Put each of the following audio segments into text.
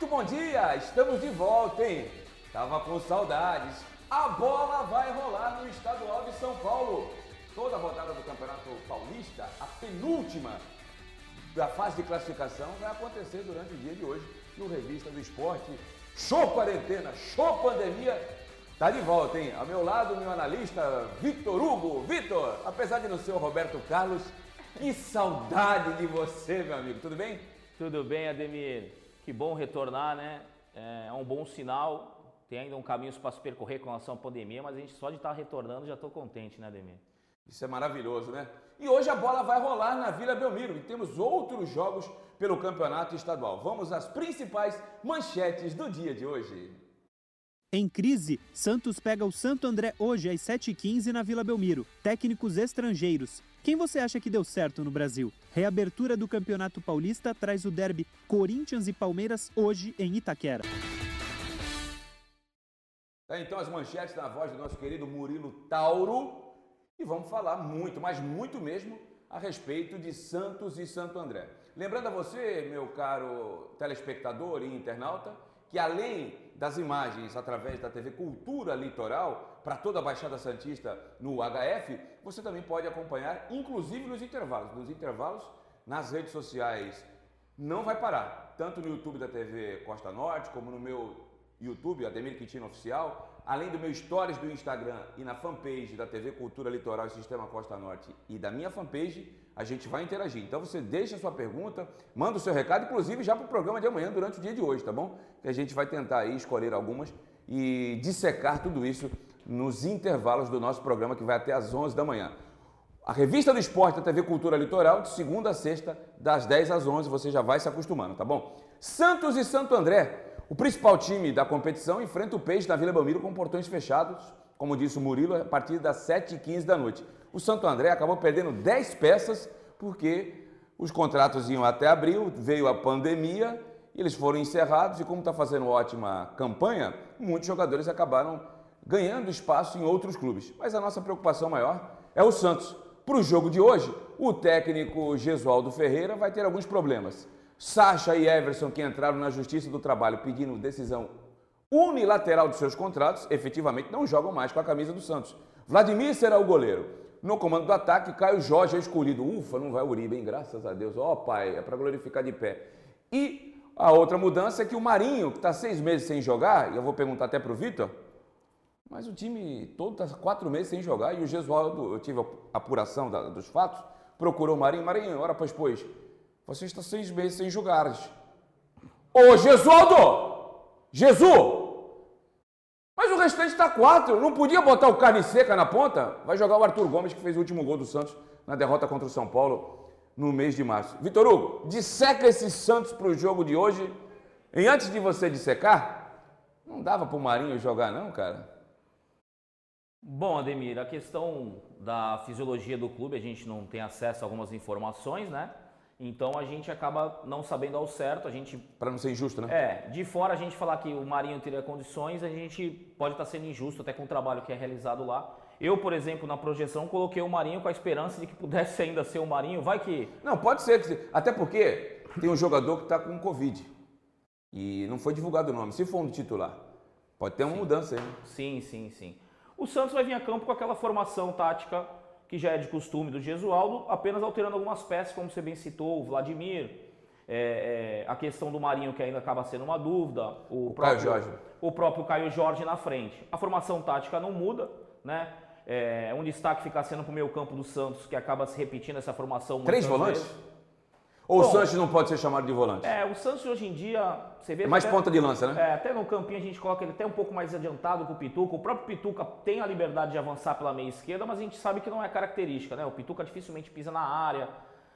Muito bom dia, estamos de volta, hein? Tava com saudades. A bola vai rolar no estadual de São Paulo. Toda a rodada do Campeonato Paulista, a penúltima da fase de classificação, vai acontecer durante o dia de hoje no Revista do Esporte. Show quarentena, show pandemia, tá de volta, hein? Ao meu lado, meu analista Vitor Hugo. Vitor, apesar de não ser o Roberto Carlos, que saudade de você, meu amigo. Tudo bem? Tudo bem, Ademir. Que bom retornar, né? É um bom sinal. Tem ainda um caminho para se percorrer com relação à pandemia, mas a gente só de estar retornando já estou contente, né, Ademir? Isso é maravilhoso, né? E hoje a bola vai rolar na Vila Belmiro e temos outros jogos pelo campeonato estadual. Vamos às principais manchetes do dia de hoje. Em crise, Santos pega o Santo André hoje às 7h15 na Vila Belmiro. Técnicos estrangeiros. Quem você acha que deu certo no Brasil? Reabertura do Campeonato Paulista traz o derby Corinthians e Palmeiras hoje em Itaquera. É, então as manchetes na voz do nosso querido Murilo Tauro e vamos falar muito, mas muito mesmo, a respeito de Santos e Santo André. Lembrando a você, meu caro telespectador e internauta, que além das imagens através da TV Cultura Litoral, para toda a Baixada Santista no HF, você também pode acompanhar, inclusive nos intervalos. Nos intervalos, nas redes sociais, não vai parar, tanto no YouTube da TV Costa Norte, como no meu YouTube, Ademir Quintino Oficial, além do meu stories do Instagram e na fanpage da TV Cultura Litoral e Sistema Costa Norte e da minha fanpage, a gente vai interagir. Então você deixa a sua pergunta, manda o seu recado, inclusive já para o programa de amanhã, durante o dia de hoje, tá bom? Que a gente vai tentar aí escolher algumas e dissecar tudo isso nos intervalos do nosso programa que vai até às 11 da manhã. A revista do esporte da TV Cultura Litoral, de segunda a sexta, das 10 às 11, você já vai se acostumando, tá bom? Santos e Santo André. O principal time da competição enfrenta o Peixe na Vila Belmiro com portões fechados, como disse o Murilo, a partir das 7h15 da noite. O Santo André acabou perdendo 10 peças porque os contratos iam até abril, veio a pandemia, eles foram encerrados e como está fazendo ótima campanha, muitos jogadores acabaram ganhando espaço em outros clubes. Mas a nossa preocupação maior é o Santos. Para o jogo de hoje, o técnico Gesualdo Ferreira vai ter alguns problemas. Sacha e Everson, que entraram na Justiça do Trabalho pedindo decisão unilateral dos seus contratos, efetivamente não jogam mais com a camisa do Santos. Vladimir será o goleiro. No comando do ataque, Caio Jorge é escolhido. Ufa, não vai Uribe, hein? Graças a Deus. Ó oh, pai, é para glorificar de pé. E a outra mudança é que o Marinho, que está seis meses sem jogar, e eu vou perguntar até para o Vitor, mas o time todo está quatro meses sem jogar e o Gesualdo, eu tive a apuração da, dos fatos, procurou o Marinho. Marinho, ora pois, pois, você está seis meses sem jogar. Ô Gesualdo! Jesus! Mas o restante está quatro. Não podia botar o carne seca na ponta? Vai jogar o Arthur Gomes, que fez o último gol do Santos na derrota contra o São Paulo no mês de março. Vitor Hugo, disseca esses Santos para o jogo de hoje. E antes de você dissecar, não dava para o Marinho jogar, não, cara? Bom, Ademir, a questão da fisiologia do clube, a gente não tem acesso a algumas informações, né? Então a gente acaba não sabendo ao certo, a gente... Para não ser injusto, né? É, de fora a gente falar que o Marinho teria condições, a gente pode estar sendo injusto até com o trabalho que é realizado lá. Eu, por exemplo, na projeção, coloquei o Marinho com a esperança de que pudesse ainda ser o Marinho, vai que... Não, pode ser, que até porque tem um jogador que está com Covid e não foi divulgado o nome, se for um titular. Pode ter uma sim. mudança aí. Né? Sim, sim, sim. O Santos vai vir a campo com aquela formação tática que já é de costume do Gesualdo, apenas alterando algumas peças, como você bem citou, o Vladimir, é, é, a questão do Marinho, que ainda acaba sendo uma dúvida, o, o próprio, Caio Jorge. o próprio Caio Jorge na frente. A formação tática não muda, né? É, um destaque fica sendo para o meio campo do Santos, que acaba se repetindo essa formação. Três volantes? Vezes. Ou Bom, o Santos não pode ser chamado de volante? É, o Santos hoje em dia, você vê... É mais até, ponta de lança, né? É, até no campinho a gente coloca ele até um pouco mais adiantado que o Pituca. O próprio Pituca tem a liberdade de avançar pela meia esquerda, mas a gente sabe que não é característica, né? O Pituca dificilmente pisa na área,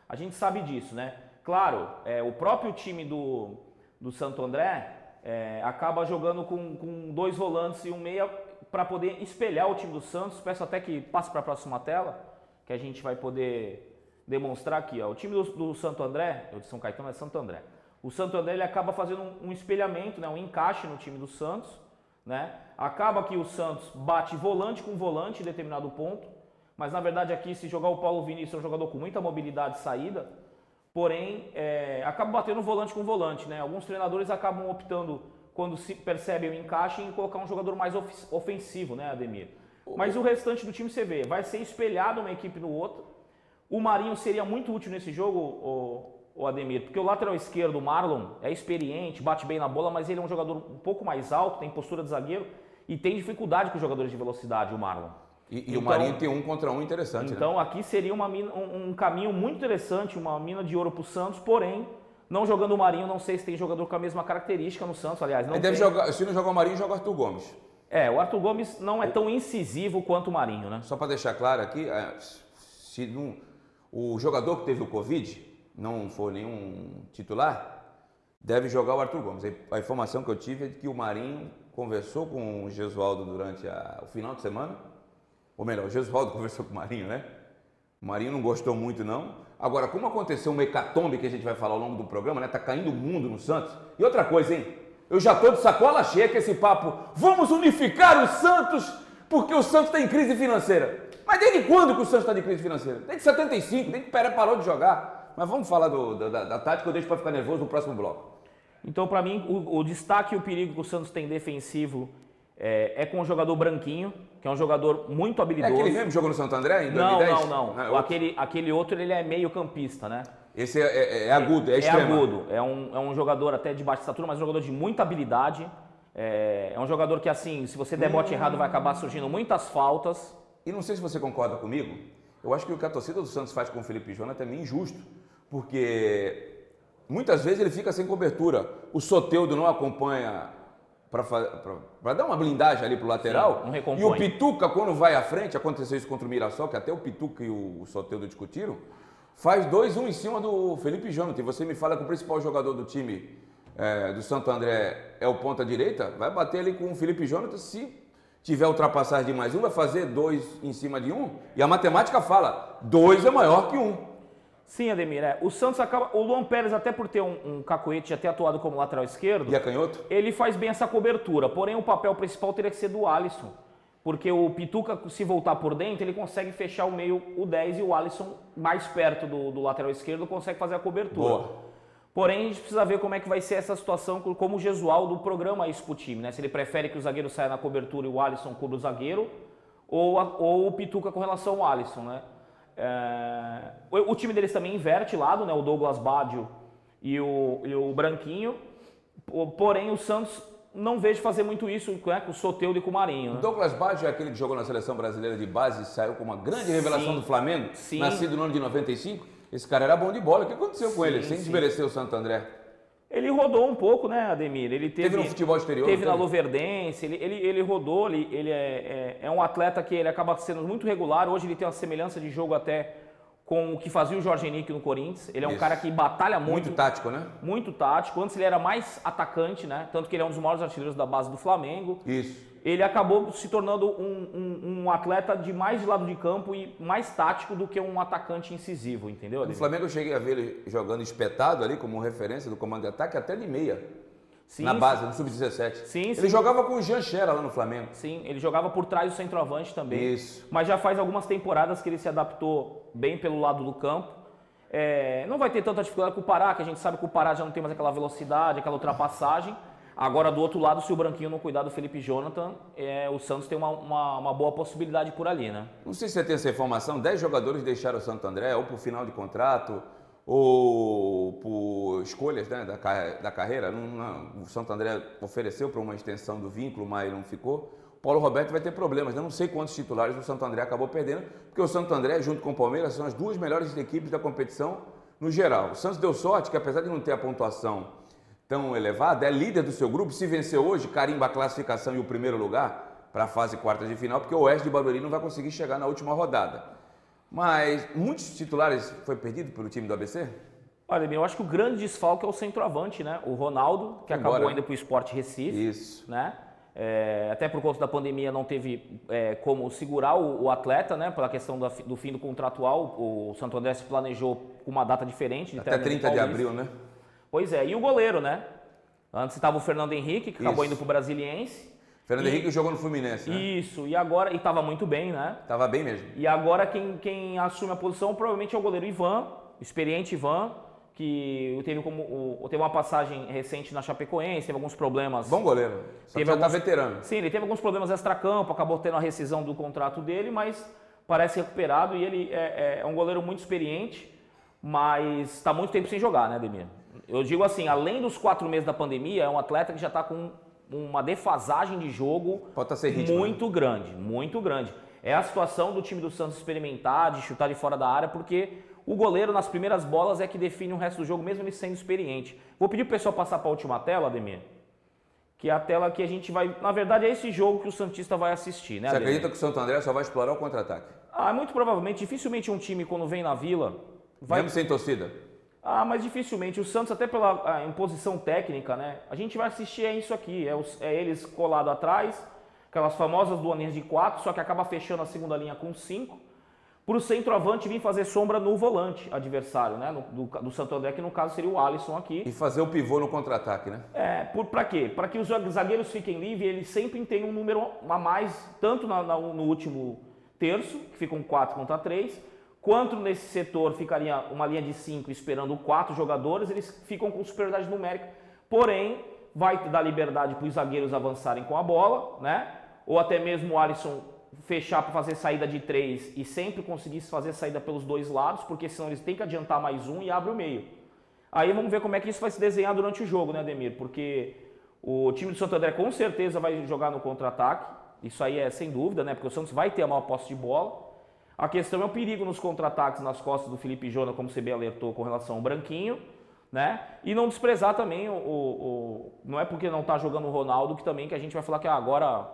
a gente sabe disso, né? Claro, é, o próprio time do, do Santo André é, acaba jogando com, com dois volantes e um meia para poder espelhar o time do Santos. Peço até que passe para a próxima tela, que a gente vai poder demonstrar aqui. Ó. O time do, do Santo André, o de São Caetano é Santo André. O Santo André ele acaba fazendo um, um, espelhamento, né, um encaixe no time do Santos. Né? Acaba que o Santos bate volante com volante em determinado ponto. Mas na verdade aqui, se jogar o Paulo Vinícius, é um jogador com muita mobilidade de saída. porém é, acaba batendo volante com volante, né? Alguns treinadores acabam optando quando se percebem o encaixe em colocar um jogador mais ofensivo, né, Ademir? Mas o restante do time você vê, vai ser espelhado uma equipe no outro. O Marinho seria muito útil nesse jogo, o, o Ademir, porque o lateral esquerdo, o Marlon, é experiente, bate bem na bola, mas ele é um jogador um pouco mais alto, tem postura de zagueiro e tem dificuldade com os jogadores de velocidade, o Marlon. E, e então, o Marinho tem um contra um interessante. Né? Então né? aqui seria uma mina, um, um, caminho muito interessante, uma mina de ouro para o Santos, porém, não jogando o Marinho, não sei se tem jogador com a mesma característica no Santos, aliás. Não deve jogar, se não jogar o Marinho, joga o Arthur Gomes. É, o Arthur Gomes não é tão incisivo quanto o Marinho, né? Só para deixar claro aqui, é, se não, o jogador que teve o Covid não for nenhum titular, deve jogar o Arthur Gomes. A informação que eu tive é que o Marinho conversou com o Gesualdo durante a, o final de semana ou melhor, o Gesualdo conversou com o Marinho, né? O Marinho não gostou muito, não. Agora, como aconteceu uma hecatombe que a gente vai falar ao longo do programa, né? Tá caindo o mundo no Santos. E outra coisa, hein? Eu já tô de sacola cheia com esse papo. Vamos unificar o Santos porque o Santos está em crise financeira. Mas desde quando que o Santos está em crise financeira? Desde 75, desde que o parou de jogar. Mas vamos falar do, da, da, tática, eu deixo para ficar nervoso no próximo bloco. Então, para mim, o, o destaque e o perigo que o Santos tem defensivo é, é, com o jogador Branquinho, que é um jogador muito habilidoso. É aquele mesmo jogou no Santo André em 2010? Não, não, não. É aquele, aquele outro ele é meio campista, né? Esse é, é, é agudo, é, é extremo. É agudo, é um, é um jogador até de baixa estatura, mas um jogador de muita habilidade. É, é um jogador que, assim, se você der bote hum. errado, vai acabar surgindo muitas faltas. E não sei se você concorda comigo, eu acho que o que a torcida do Santos faz com o Felipe Jonathan é meio injusto, porque muitas vezes ele fica sem cobertura. O Soteudo não acompanha para dar uma blindagem ali pro lateral. Sim, e o Pituca, quando vai à frente, aconteceu isso contra o Mirassol, que até o Pituca e o Soteudo discutiram, faz 2-1 um em cima do Felipe Jonathan. E você me fala que o principal jogador do time é, do Santo André é o ponta direita, vai bater ali com o Felipe Jonathan se tiver ultrapassagem de mais um, vai fazer dois em cima de um. E a matemática fala, dois é maior que um. Sim, Ademir. É. O Santos acaba. O Luan Pérez, até por ter um, um cacoete até atuado como lateral esquerdo. E a canhoto? Ele faz bem essa cobertura. Porém, o papel principal teria que ser do Alisson. Porque o Pituca, se voltar por dentro, ele consegue fechar o meio, o 10 e o Alisson, mais perto do, do lateral esquerdo, consegue fazer a cobertura. Boa. Porém, a gente precisa ver como é que vai ser essa situação, como o Gesualdo programa isso pro time, né? Se ele prefere que o zagueiro saia na cobertura e o Alisson cubra o zagueiro, ou, a, ou o Pituca com relação ao Alisson, né? É, o, o, time deles também inverte lado, né? O Douglas Badio e o, e o Branquinho. Porém, o Santos não vejo fazer muito isso né, com o Soteudo e com o Marinho. Né? O Douglas Baggio é aquele que jogou na seleção brasileira de base e saiu com uma grande revelação sim, do Flamengo, sim. nascido no ano de 95. Esse cara era bom de bola. O que aconteceu sim, com ele? Sem desmerecer o Santo André. Ele rodou um pouco, né, Ademir? Ele teve, teve no futebol exterior? Teve na Luverdense, ele, ele, ele rodou, ele, ele é, é, é, um atleta que ele acaba sendo muito regular. Hoje ele tem uma semelhança de jogo até com o que fazia o Jorge Henrique no Corinthians. Ele é um Isso. cara que batalha muito. Muito tático, né? Muito tático. Antes ele era mais atacante, né? Tanto que ele é um dos maiores artilheiros da base do Flamengo. Isso ele acabou se tornando um, um, um, atleta de mais de lado de campo e mais tático do que um atacante incisivo, entendeu? No Flamengo eu cheguei a ver ele jogando espetado ali como referência do comando de ataque até de meia. Sim, na base, sim. no sub-17. Sim, ele sim. jogava com o Jean Xera lá no Flamengo. Sim, ele jogava por trás do centroavante também. Isso. Mas já faz algumas temporadas que ele se adaptou bem pelo lado do campo. É, não vai ter tanta dificuldade com o Pará, que a gente sabe que o Pará já não tem mais aquela velocidade, aquela ultrapassagem. Agora, do outro lado, se o Branquinho não cuidar do Felipe Jonathan, é, o Santos tem uma, uma, uma, boa possibilidade por ali, né? Não sei se você tem essa informação, 10 jogadores deixaram o Santo André, ou por final de contrato, ou por escolhas né, da, da carreira. Não, não, o Santo André ofereceu para uma extensão do vínculo, mas não ficou. Paulo Roberto vai ter problemas. Eu não sei quantos titulares o Santo André acabou perdendo, porque o Santo André, junto com o Palmeiras, são as duas melhores equipes da competição no geral. O Santos deu sorte que, apesar de não ter a pontuação tão elevada, é líder do seu grupo. Se vencer hoje, carimba a classificação e o primeiro lugar para a fase quarta de final, porque o Oeste de Barueri não vai conseguir chegar na última rodada. Mas muitos titulares foi perdido pelo time do ABC? Olha, eu acho que o grande desfalque é o centroavante, né? O Ronaldo, que Embora. acabou indo para o Esporte Recife. Isso. Né? É, até por conta da pandemia não teve é, como segurar o, o, atleta, né? Pela questão do, do fim do contratual. O Santo André se planejou uma data diferente. De Até 30 de abril, né? Pois é, e o goleiro, né? Antes estava o Fernando Henrique, que Isso. acabou indo para o Brasiliense. Fernando e... Henrique jogou no Fluminense, né? Isso, e agora, e estava muito bem, né? Estava bem mesmo. E agora quem, quem assume a posição provavelmente é o goleiro Ivan, experiente Ivan, que teve, como, teve uma passagem recente na Chapecoense, teve alguns problemas. Bom goleiro, só teve já tá alguns, tá veterano. Sim, ele teve alguns problemas extra-campo, acabou tendo a rescisão do contrato dele, mas parece recuperado e ele é, é, é um goleiro muito experiente, mas está muito tempo sem jogar, né, Demir? Eu digo assim, além dos quatro meses da pandemia, é um atleta que já está com uma defasagem de jogo Pode ser ritmo, muito né? grande, muito grande. É a situação do time do Santos experimentar, de chutar de fora da área, porque o goleiro nas primeiras bolas é que define o resto do jogo, mesmo ele sendo experiente. Vou pedir pro pessoal passar para a última tela, Ademir. Que é a tela que a gente vai. Na verdade, é esse jogo que o Santista vai assistir, né? Você Ademir? acredita que o Santo André só vai explorar o contra-ataque? Ah, muito provavelmente. Dificilmente um time, quando vem na vila. Vai... Mesmo sem torcida? Ah, mas dificilmente. O Santos, até pela imposição técnica, né? A gente vai assistir é isso aqui. É, os, é eles colado atrás, aquelas famosas duaninhas de quatro, só que acaba fechando a segunda linha com cinco para o centroavante vir fazer sombra no volante adversário, né? No, do, do Santo André, que no caso seria o Alisson aqui. E fazer o pivô no contra-ataque, né? É, para quê? Para que os zagueiros fiquem livres, eles sempre têm um número a mais, tanto na, na, no último terço, que ficam 4 contra 3, quanto nesse setor ficaria uma linha de 5 esperando quatro jogadores, eles ficam com superioridade numérica. Porém, vai dar liberdade para os zagueiros avançarem com a bola, né? Ou até mesmo o Alisson fechar para fazer saída de três e sempre conseguisse fazer saída pelos dois lados, porque senão eles têm que adiantar mais um e abre o meio. Aí vamos ver como é que isso vai se desenhar durante o jogo, né, Ademir? Porque o time do Santo André com certeza vai jogar no contra-ataque, isso aí é sem dúvida, né? Porque o Santos vai ter a maior posse de bola. A questão é o perigo nos contra-ataques nas costas do Felipe Jona, como você bem alertou com relação ao Branquinho, né? E não desprezar também o, o, não é porque não está jogando o Ronaldo que também que a gente vai falar que ah, agora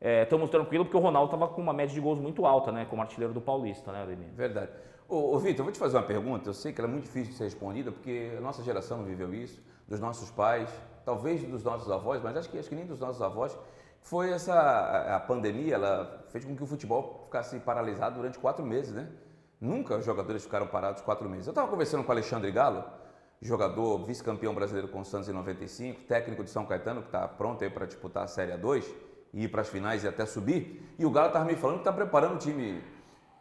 estamos é, tranquilos porque o Ronaldo estava com uma média de gols muito alta, né? Como artilheiro do Paulista, né, Ademir? Verdade. Ô, ô Vitor, eu vou te fazer uma pergunta. Eu sei que ela é muito difícil de ser respondida porque a nossa geração não viveu isso, dos nossos pais, talvez dos nossos avós, mas acho que, acho que nem dos nossos avós. Foi essa a, pandemia, ela fez com que o futebol ficasse paralisado durante quatro meses, né? Nunca os jogadores ficaram parados quatro meses. Eu estava conversando com o Alexandre Galo, jogador vice-campeão brasileiro com o Santos em 95, técnico de São Caetano, que está pronto aí para disputar a Série A2 ir para as finais e até subir. E o Galo estava me falando que está preparando o time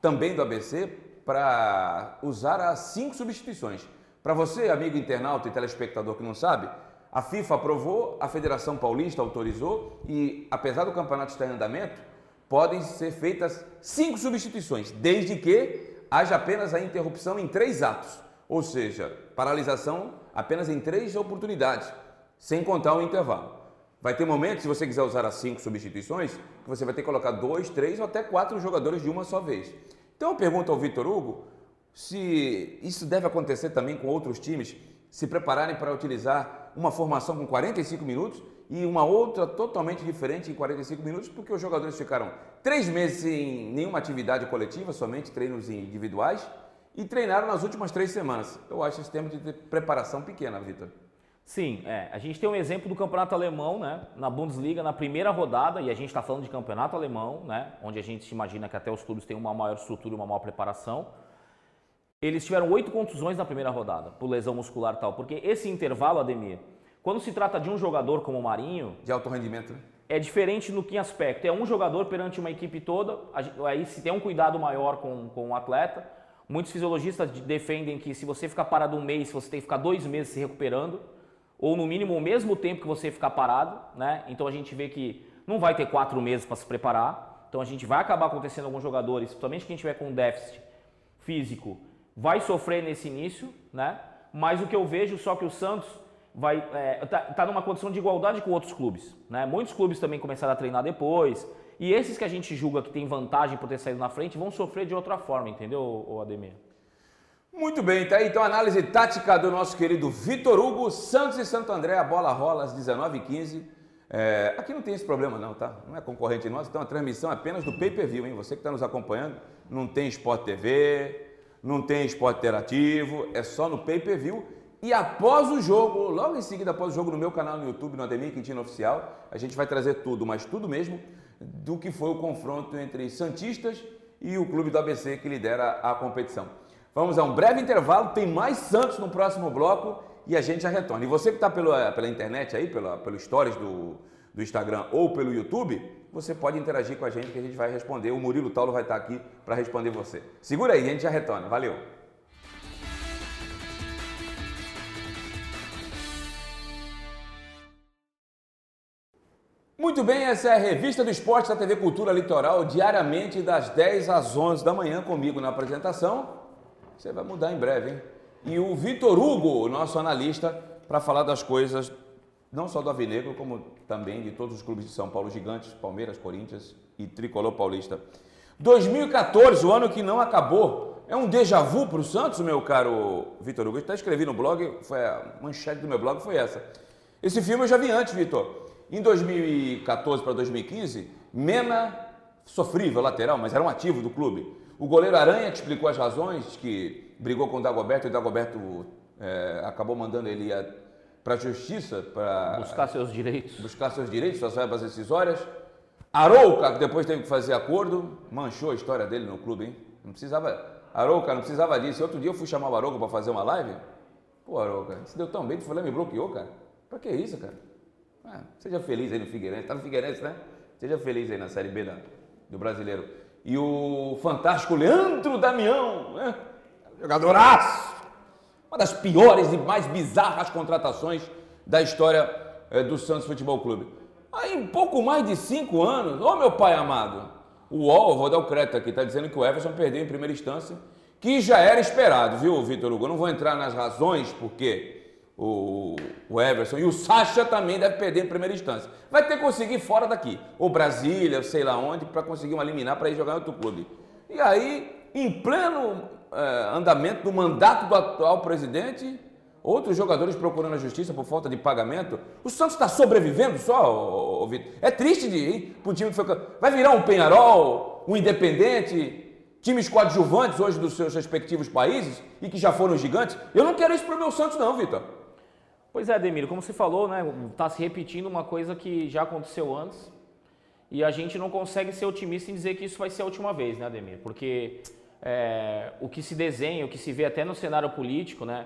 também do ABC para usar as cinco substituições. Para você, amigo internauta e telespectador que não sabe, a FIFA aprovou, a Federação Paulista autorizou e, apesar do campeonato estar em andamento, podem ser feitas cinco substituições, desde que haja apenas a interrupção em três atos, ou seja, paralisação apenas em três oportunidades, sem contar o intervalo. Vai ter momentos, se você quiser usar as cinco substituições, que você vai ter que colocar dois, três ou até quatro jogadores de uma só vez. Então eu pergunto ao Vitor Hugo se isso deve acontecer também com outros times se prepararem para utilizar uma formação com 45 minutos e uma outra totalmente diferente em 45 minutos, porque os jogadores ficaram três meses sem nenhuma atividade coletiva, somente treinos individuais, e treinaram nas últimas três semanas. Eu acho esse tempo de preparação pequena, Vitor. Sim, é. a gente tem um exemplo do campeonato alemão, né? Na Bundesliga, na primeira rodada, e a gente está falando de campeonato alemão, né? Onde a gente imagina que até os clubes têm uma maior estrutura e uma maior preparação. Eles tiveram oito contusões na primeira rodada, por lesão muscular e tal. Porque esse intervalo, Ademir, quando se trata de um jogador como o Marinho. De alto rendimento, né? É diferente no que aspecto? É um jogador perante uma equipe toda, aí se tem um cuidado maior com, com o atleta. Muitos fisiologistas defendem que se você ficar parado um mês, você tem que ficar dois meses se recuperando ou no mínimo o mesmo tempo que você ficar parado, né? Então a gente vê que não vai ter quatro meses para se preparar. Então a gente vai acabar acontecendo alguns jogadores, principalmente quem tiver com déficit físico, vai sofrer nesse início, né? Mas o que eu vejo só que o Santos vai é, tá, tá numa condição de igualdade com outros clubes, né? Muitos clubes também começaram a treinar depois. E esses que a gente julga que tem vantagem por ter saído na frente vão sofrer de outra forma, entendeu, Ademir? Muito bem, tá aí então a análise tática do nosso querido Vitor Hugo, Santos e Santo André, a bola rola às 19h15. É, aqui não tem esse problema não, tá? Não é concorrente nosso, então a transmissão é apenas do pay-per-view, hein? Você que está nos acompanhando, não tem Sport TV, não tem Sport Interativo, é só no pay-per-view. E após o jogo, logo em seguida após o jogo no meu canal no YouTube, no Ademir Quintino Oficial, a gente vai trazer tudo, mas tudo mesmo, do que foi o confronto entre Santistas e o clube do ABC que lidera a competição. Vamos a um breve intervalo, tem mais Santos no próximo bloco e a gente já retorna. E você que está pela internet aí, pela, pelo stories do, do Instagram ou pelo YouTube, você pode interagir com a gente que a gente vai responder. O Murilo Taulo vai estar aqui para responder você. Segura aí, a gente já retorna. Valeu! Muito bem, essa é a revista do esporte da TV Cultura Litoral, diariamente das 10 às 11 da manhã, comigo na apresentação. Você vai mudar em breve, hein? E o Vitor Hugo, nosso analista, para falar das coisas não só do Avinegro, como também de todos os clubes de São Paulo gigantes, Palmeiras, Corinthians e Tricolor Paulista. 2014, o ano que não acabou, é um déjà vu para o Santos, meu caro Vitor Hugo. Até escrevi no blog, foi a manchete do meu blog foi essa. Esse filme eu já vi antes, Vitor. Em 2014 para 2015, Mena, sofrível lateral, mas era um ativo do clube. O goleiro Aranha que explicou as razões, que brigou com o Dagoberto e o Dagoberto é, acabou mandando ele para a justiça para buscar seus direitos. Buscar seus direitos, suas verbas decisórias. Arouca, que depois teve que fazer acordo, manchou a história dele no clube, hein? Não precisava. Arouca, não precisava disso. Outro dia eu fui chamar o Arouca para fazer uma live. Pô, Arouca, se deu tão bem, tu foi lá e me bloqueou, cara. Pra que isso, cara? Ah, seja feliz aí no Figueirense. Tá no Figueirense, né? Seja feliz aí na Série B da, do Brasileiro. E o fantástico Leandro Damião, né? Jogadoraço! Uma das piores e mais bizarras contratações da história é, do Santos Futebol Clube. Aí, em pouco mais de cinco anos, ô meu pai amado, o UOL, vou dar o crédito aqui, está dizendo que o Everson perdeu em primeira instância, que já era esperado, viu, Vitor Hugo? Eu não vou entrar nas razões porque o, o Everson e o Sacha também deve perder em primeira instância. Vai ter que conseguir fora daqui, ou Brasília, sei lá onde, para conseguir uma liminar para ir jogar em outro clube. E aí, em pleno é, andamento do mandato do atual presidente, outros jogadores procurando a justiça por falta de pagamento. O Santos está sobrevivendo só, Vitor. É triste de ir para um time que foi. Vai virar um Penharol, um Independente, times coadjuvantes hoje dos seus respectivos países e que já foram gigantes. Eu não quero isso para o meu Santos, não, Vitor. Pois é, Demiro, como você falou, né, está se repetindo uma coisa que já aconteceu antes e a gente não consegue ser otimista em dizer que isso vai ser a última vez, né, Demir? Porque é, o que se desenha, o que se vê até no cenário político, né,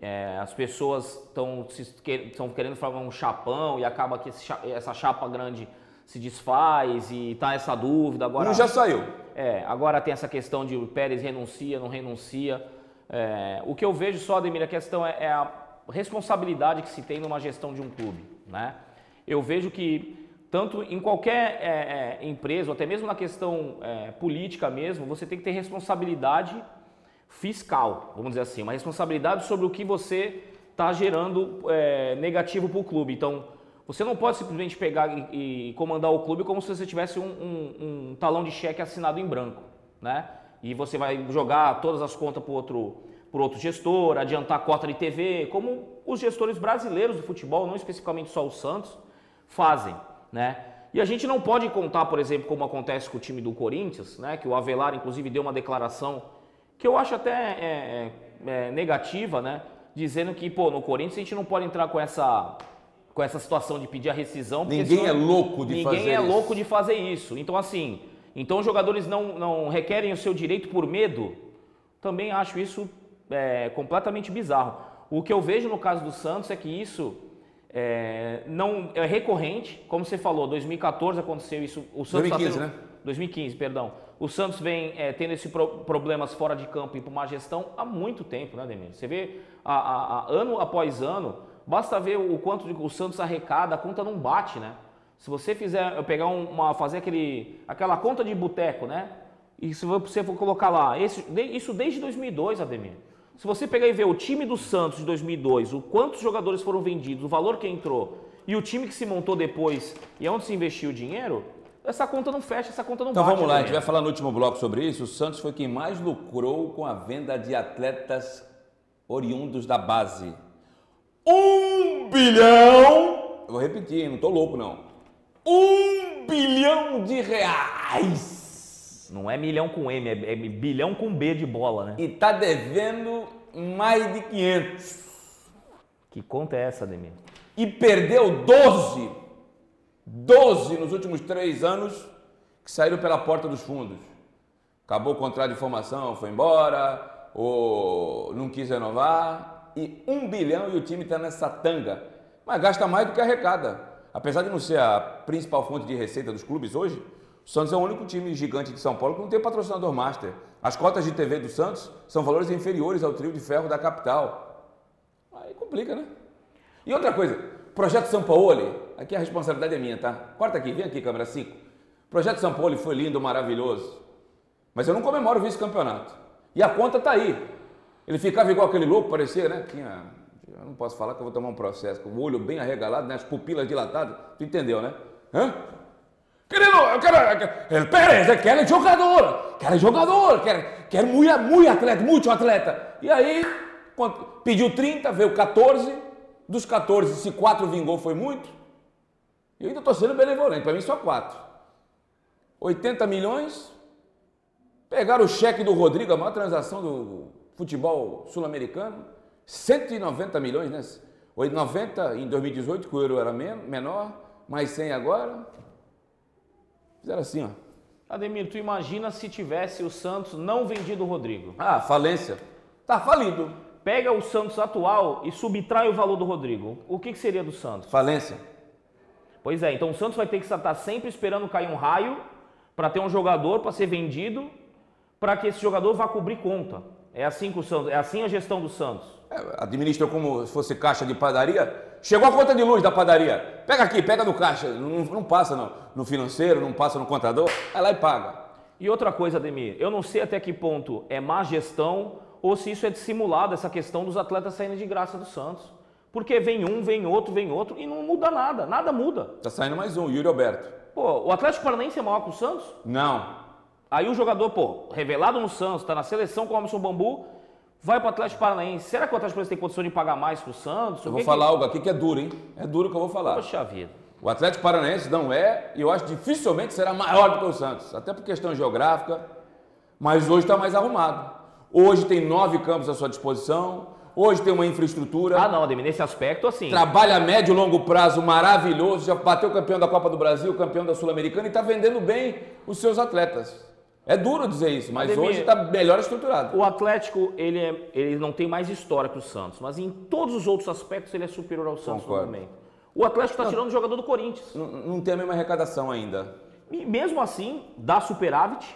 é, as pessoas estão querendo falar um chapão e acaba que esse, essa chapa grande se desfaz e tá essa dúvida agora. Um já saiu. É, agora tem essa questão de o Pérez renuncia, não renuncia. É, o que eu vejo só, Ademir, a questão é, é a responsabilidade que se tem numa gestão de um clube. Né? Eu vejo que tanto em qualquer é, é, empresa, ou até mesmo na questão é, política mesmo, você tem que ter responsabilidade fiscal, vamos dizer assim, uma responsabilidade sobre o que você está gerando é, negativo para o clube. Então, você não pode simplesmente pegar e, e, comandar o clube como se você tivesse um, um, um talão de cheque assinado em branco, né? E você vai jogar todas as contas para outro outro gestor, adiantar cota de TV, como os gestores brasileiros do futebol, não especificamente só o Santos, fazem, né? E a gente não pode contar, por exemplo, como acontece com o time do Corinthians, né? Que o Avelar, inclusive, deu uma declaração que eu acho até é, é, é, negativa, né? Dizendo que, pô, no Corinthians a gente não pode entrar com essa com essa situação de pedir a rescisão. Ninguém senão, é louco de ninguém fazer Ninguém é isso. louco de fazer isso. Então, assim, então os jogadores não, não requerem o seu direito por medo. Também acho isso é, completamente bizarro. O que eu vejo no caso do Santos é que isso é, não é recorrente, como você falou, 2014 aconteceu isso. O Santos 2015, tá tendo, né? 2015, perdão. O Santos vem é, tendo esses pro, problemas fora de campo e por má gestão há muito tempo, né, Demir? Você vê a, a, a, ano após ano, basta ver o quanto o Santos arrecada, a conta não bate, né? Se você fizer, eu pegar uma, fazer aquele, aquela conta de boteco, né? E se você for colocar lá, esse, isso desde 2002, Ademir. Se você pegar e ver o time do Santos de 2002, o quantos jogadores foram vendidos, o valor que entrou e o time que se montou depois e onde se investiu o dinheiro, essa conta não fecha, essa conta não então bate. Então vamos lá, a gente vai falar no último bloco sobre isso. O Santos foi quem mais lucrou com a venda de atletas oriundos da base. Um bilhão! Eu vou repetir, não estou louco não. Um bilhão de reais! Não é milhão com M, é, é bilhão com B de bola, né? E tá devendo mais de 500. Que conta é essa, Ademir? E perdeu 12. 12 nos últimos três anos que saíram pela porta dos fundos. Acabou o contrato de formação, foi embora, ou não quis renovar. E um bilhão e o time está nessa tanga. Mas gasta mais do que arrecada. Apesar de não ser a principal fonte de receita dos clubes hoje, o Santos é o único time gigante de São Paulo que não tem patrocinador master. As cotas de TV do Santos são valores inferiores ao trio de ferro da capital. Aí complica, né? E outra coisa, projeto São Paulo, aqui a responsabilidade é minha, tá? Corta aqui, vem aqui, câmera 5. O projeto São Paulo foi lindo, maravilhoso. Mas eu não comemoro o vice-campeonato. E a conta tá aí. Ele ficava igual aquele louco, parecia, né? Tinha. Eu não posso falar que eu vou tomar um processo, com o olho bem arregalado, né? as pupilas dilatadas. Tu entendeu, né? Hã? Querido, eu quero. El Pérez, quer jogador, quer jogador, quer, quer muito, muito atleta, muito atleta. E aí, pediu 30, veio 14. Dos 14, se 4 vingou, foi muito. E eu ainda estou sendo benevolente, para mim só 4. 80 milhões. Pegaram o cheque do Rodrigo, a maior transação do futebol sul-americano. 190 milhões, né? 90 em 2018, que o euro era menor, mais 100 agora. Fizeram assim, ó. Ademir, tu imagina se tivesse o Santos não vendido o Rodrigo? Ah, falência. Tá falido. Pega o Santos atual e subtrai o valor do Rodrigo. O que, que seria do Santos? Falência. Pois é, então o Santos vai ter que estar sempre esperando cair um raio para ter um jogador para ser vendido, para que esse jogador vá cobrir conta. É assim que o Santos, é assim a gestão do Santos. É, administra como se fosse caixa de padaria, Chegou a conta de luz da padaria. Pega aqui, pega no caixa. Não, não passa no, no, financeiro, não passa no contador. Vai lá e paga. E outra coisa, Ademir, eu não sei até que ponto é má gestão ou se isso é dissimulado, essa questão dos atletas saindo de graça do Santos. Porque vem um, vem outro, vem outro e não muda nada, nada muda. Tá saindo mais um, Yuri Alberto. Pô, o Atlético Paranaense é maior que o Santos? Não. Aí o jogador, pô, revelado no Santos, tá na seleção com o Emerson Bambu, vai para o Atlético Paranaense. Será que o Atlético Paranaense tem condição de pagar mais que o Santos? Eu vou falar que... algo aqui que é duro, hein? É duro que eu vou falar. Poxa vida. O Atlético Paranaense não é, e eu acho dificilmente será maior do que o Santos, até por questão geográfica, mas hoje está mais arrumado. Hoje tem nove campos à sua disposição, hoje tem uma infraestrutura. Ah, não, Ademir, nesse aspecto, assim. Trabalha a médio e longo prazo maravilhoso, já bateu campeão da Copa do Brasil, campeão da Sul-Americana e está vendendo bem os seus atletas. É duro dizer isso, mas Ademir, hoje está melhor estruturado. O Atlético, ele, é, ele não tem mais história que o Santos, mas em todos os outros aspectos ele é superior ao Santos Concordo. no momento. O Atlético está tirando o jogador do Corinthians. Não, não, tem a mesma arrecadação ainda. E mesmo assim, dá superávit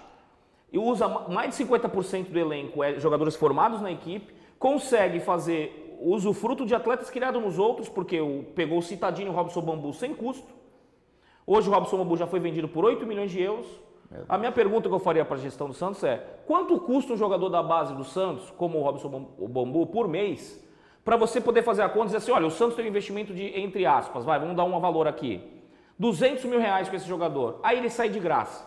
e usa mais de 50% do elenco, é, jogadores formados na equipe, consegue fazer usufruto de atletas criados nos outros, porque o, pegou o Citadinho e o Robson Bambu sem custo. Hoje o Robson Bambu já foi vendido por 8 milhões de euros. A minha pergunta que eu faria para a gestão do Santos é: quanto custa um jogador da base do Santos, como o Robson Bambu, por mês, para você poder fazer a conta e dizer assim: olha, o Santos tem um investimento de, entre aspas, vai, vamos dar um valor aqui, 200 mil reais com esse jogador. Aí ele sai de graça.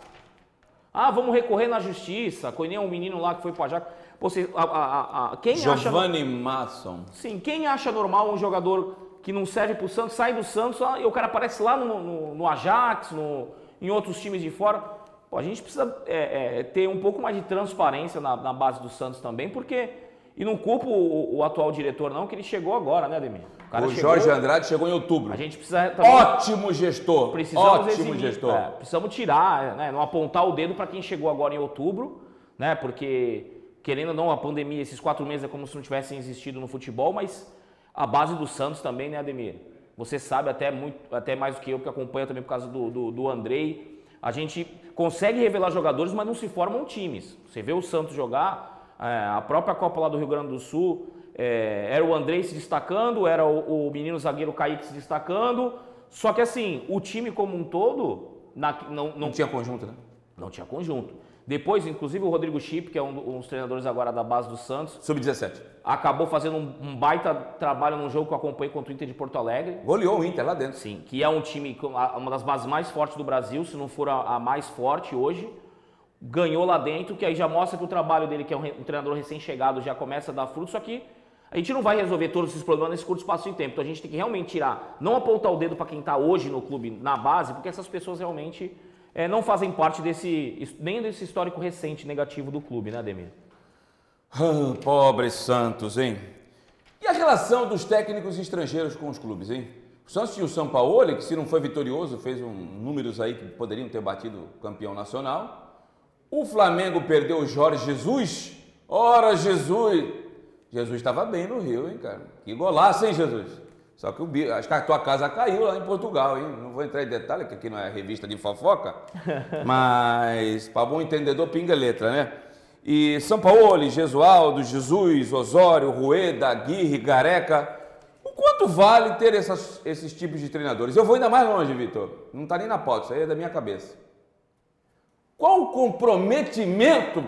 Ah, vamos recorrer na justiça, com nem um menino lá que foi para a Jaca. Você, a, a, a, quem Giovanni acha, Masson. Sim, quem acha normal um jogador que não serve para o Santos, sai do Santos ah, e o cara aparece lá no, no, no Ajax, no, em outros times de fora. Pô, a gente precisa é, é, ter um pouco mais de transparência na, na, base do Santos também, porque. E não culpo o, o, atual diretor, não, que ele chegou agora, né, Ademir? O, o chegou, Jorge Andrade chegou em outubro. A gente precisa. Também, Ótimo gestor! Precisamos Ótimo eximir, gestor. É, precisamos tirar, né, não apontar o dedo para quem chegou agora em outubro, né? Porque, querendo ou não, a pandemia, esses quatro meses é como se não tivessem existido no futebol, mas a base do Santos também, né, Ademir? Você sabe até, muito, até mais do que eu, que acompanha também por causa do, do, do Andrei. A gente consegue revelar jogadores, mas não se formam times. Você vê o Santos jogar, é, a própria Copa lá do Rio Grande do Sul, é, era o Andrei se destacando, era o, o, menino zagueiro Kaique se destacando. Só que assim, o time como um todo. Na, não, não, não tinha conjunto, né? Não tinha conjunto. Depois, inclusive, o Rodrigo Chip, que é um, dos treinadores agora da base do Santos. Sub-17. Acabou fazendo um, um, baita trabalho num jogo que eu acompanhei contra o Inter de Porto Alegre. Goleou o Inter lá dentro. Sim, que é um time, uma das bases mais fortes do Brasil, se não for a, a mais forte hoje. Ganhou lá dentro, que aí já mostra que o trabalho dele, que é um, um treinador recém-chegado, já começa a dar fruto. Só que a gente não vai resolver todos esses problemas nesse curto espaço de tempo. Então a gente tem que realmente tirar, não apontar o dedo para quem está hoje no clube, na base, porque essas pessoas realmente é, não fazem parte desse, nem desse histórico recente negativo do clube, né, Ademir? Ah, pobre Santos, hein? E a relação dos técnicos estrangeiros com os clubes, hein? O Santos tinha o São Paulo, que se não foi vitorioso, fez um, números aí que poderiam ter batido campeão nacional. O Flamengo perdeu o Jorge Jesus. Ora, Jesus! Jesus estava bem no Rio, hein, cara? Que golaço, hein, Jesus? Só que o acho que a tua casa caiu lá em Portugal, hein? Não vou entrar em detalhe, que aqui não é revista de fofoca, mas para bom entendedor, pinga letra, né? E São Paulo, Gesualdo, Jesus, Osório, Rueda, Aguirre, Gareca. quanto vale ter essas, esses tipos de treinadores? Eu vou ainda mais longe, Vitor. Não está nem na pauta, isso aí é da minha cabeça. Qual o comprometimento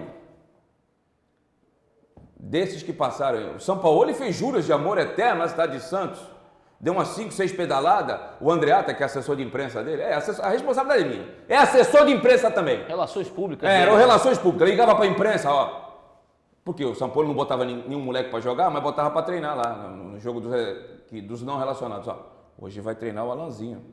desses que passaram? O São Paulo fez juras de amor eterno na cidade de Santos. Deu umas 5, 6 pedaladas. O Andreata, que é assessor de imprensa dele, é assessor, a responsabilidade é minha. É assessor de imprensa também. Relações públicas. É, né? eram relações públicas. Ligava para a imprensa, ó. Porque o São Paulo não botava nenhum moleque para jogar, mas botava para treinar lá no, jogo dos, que, dos não relacionados. Ó, hoje vai treinar o Alanzinho,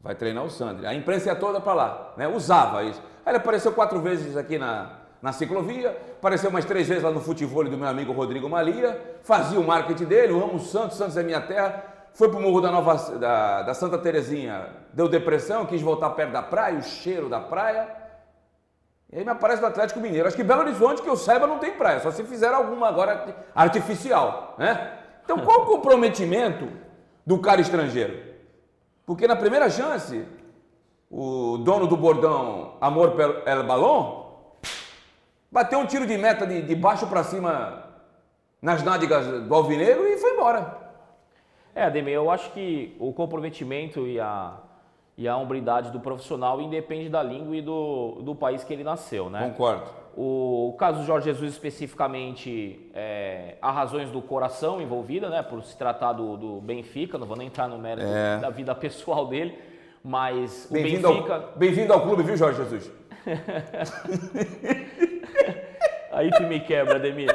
vai treinar o Sandro. A imprensa ia toda para lá, né? Usava isso. Aí ele apareceu quatro vezes aqui na, na ciclovia, apareceu umas três vezes lá no futebol do meu amigo Rodrigo Malia, fazia o marketing dele, o Santos, Santos é minha terra. Foi pro Morro da, Nova, da, da Santa Terezinha, deu depressão, quis voltar perto da praia, o cheiro da praia. E aí me aparece do Atlético Mineiro. Acho que Belo Horizonte, que eu saiba, não tem praia, só se fizer alguma agora artificial, né? Então qual o comprometimento do cara estrangeiro? Porque na primeira chance, o dono do bordão Amor El Balão bateu um tiro de meta de, de baixo para cima nas nádegas do Alvinegro e foi embora. É, Ademir, eu acho que o comprometimento e a, e a hombridade do profissional independe da língua e do, do país que ele nasceu, né? Concordo. O, o caso do Jorge Jesus especificamente, é, há razões do coração envolvida, né? Por se tratar do, do Benfica, não vou nem entrar no mérito É. da vida pessoal dele, mas o Bem-vindo Benfica... ao, bem-vindo ao clube, viu, Jorge Jesus? Aí tu me quebra, Ademir.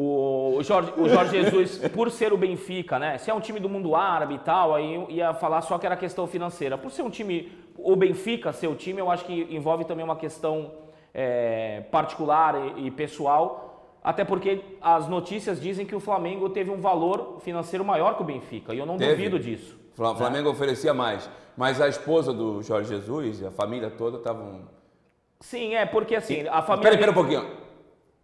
O Jorge, o Jorge Jesus, por ser o Benfica, né? Se é um time do mundo árabe e tal, aí ia falar só que era questão financeira. Por ser um time, o Benfica ser o time, eu acho que envolve também uma questão é, particular e, e pessoal, até porque as notícias dizem que o Flamengo teve um valor financeiro maior que o Benfica, e eu não Teve. duvido disso. O Flamengo oferecia mais. Mas a esposa do Jorge Jesus e a família toda estavam. Sim, é porque assim, a família. Peraí, peraí um pouquinho.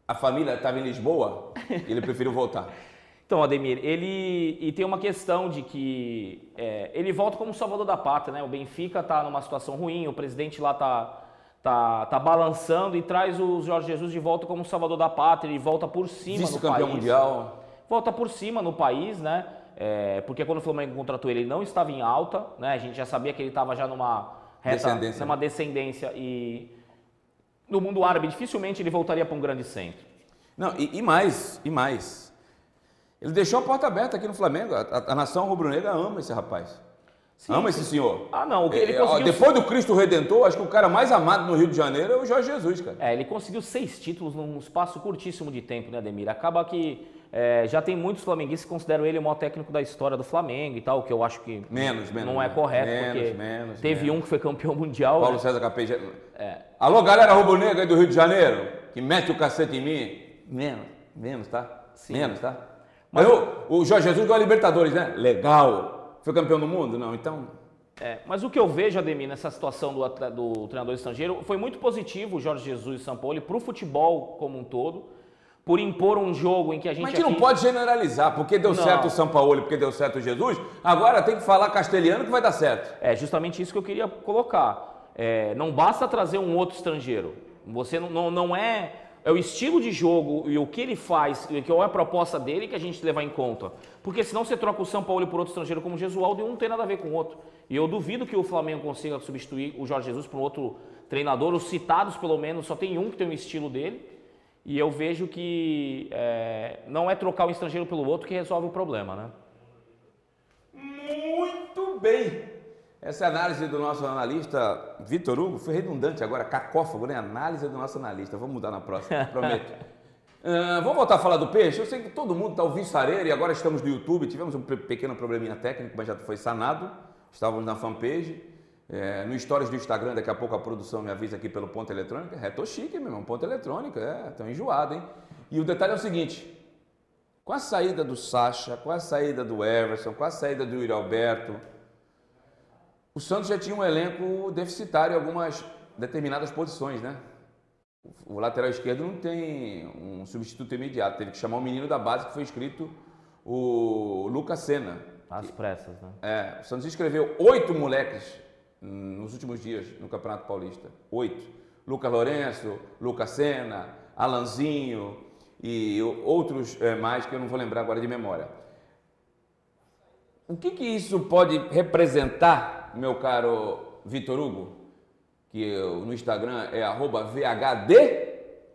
A família estava em Lisboa e ele preferiu voltar. Então, Ademir, ele e tem uma questão de que é, ele volta como salvador da pátria, né? O Benfica está numa situação ruim, o presidente lá tá tá, tá balançando e traz o Jorge Jesus de volta como salvador da pátria, ele volta por cima no Vice-campeão país. mundial. Volta por cima no país, né? É, porque quando o Flamengo contratou ele, ele não estava em alta, né? A gente já sabia que ele estava já numa reta, Descendência. numa descendência e no mundo árabe dificilmente ele voltaria para um grande centro. Não, e, e mais, e mais. Ele deixou a porta aberta aqui no Flamengo. A, a- a nação rubro-negra ama esse rapaz. ama esse senhor. Ah, não, que ele É, conseguiu depois do Cristo Redentor, acho que o cara mais amado no Rio de Janeiro é o Jorge Jesus, cara. É, ele conseguiu seis títulos num espaço curtíssimo de tempo, né, Ademir? Acaba que é, já tem muitos flamenguistas que consideram ele o maior técnico da história do Flamengo e tal, que eu acho que Menos, menos. não é menos, correto, menos, porque menos, teve menos. um que foi campeão mundial. Paulo né? César Capês. Alô, galera rubro-negra aí do Rio de Janeiro, que mete o cacete em mim. Menos, menos, tá? Menos, tá? Mas o, o Jorge Jesus ganhou a Libertadores, né? Legal. Foi campeão do mundo? Não, então. É, mas o que eu vejo, Ademir, nessa situação do, do treinador estrangeiro, foi muito positivo o Jorge Jesus e São Paulo para o futebol como um todo, por impor um jogo em que a gente. Mas a gente não aqui- pode generalizar, porque deu Não. certo o São Paulo e porque deu certo o Jesus, agora tem que falar castelhano que vai dar certo. É justamente isso que eu queria colocar. É, não basta trazer um outro estrangeiro. Você não, não, não é. É o estilo de jogo e o que ele faz, e qual é a proposta dele que a gente levar em conta. Porque senão você troca o São Paulo por outro estrangeiro como o Jesualdo e um não tem nada a ver com o outro. E eu duvido que o Flamengo consiga substituir o Jorge Jesus por um outro treinador. Os citados, pelo menos, só tem um que tem o estilo dele. E eu vejo que é, não é trocar um estrangeiro pelo outro que resolve o problema, né? Muito bem. Essa é a análise do nosso analista Vitor Hugo. Foi redundante agora, cacófago, né? Análise do nosso analista. Vamos mudar na próxima, prometo. Ah, vamos voltar a falar do peixe? Eu sei que todo mundo está ouvindo Sareira e agora estamos no YouTube. Tivemos um pe- pequeno probleminha técnico, mas já foi sanado. Estávamos na fanpage. É, no stories do Instagram, daqui a pouco a produção me avisa aqui pelo ponto eletrônico. É, tô chique, meu irmão, ponto eletrônico. É, tão enjoado, hein? E o detalhe é o seguinte: com a saída do Sacha, com a saída do Everson, com a saída do Yuri Alberto, o Santos já tinha um elenco deficitário em algumas determinadas posições, né? O lateral esquerdo não tem um substituto imediato, teve que chamar um menino da base que foi inscrito, o Lucas Senna. Às pressas, né? É, o Santos inscreveu oito moleques nos últimos dias no Campeonato Paulista. Oito. Lucas Lourenço, Lucas Senna, Alanzinho e outros eh, mais que eu não vou lembrar agora de memória. O que, que isso pode representar, meu caro Vitor Hugo? Que no Instagram é VHD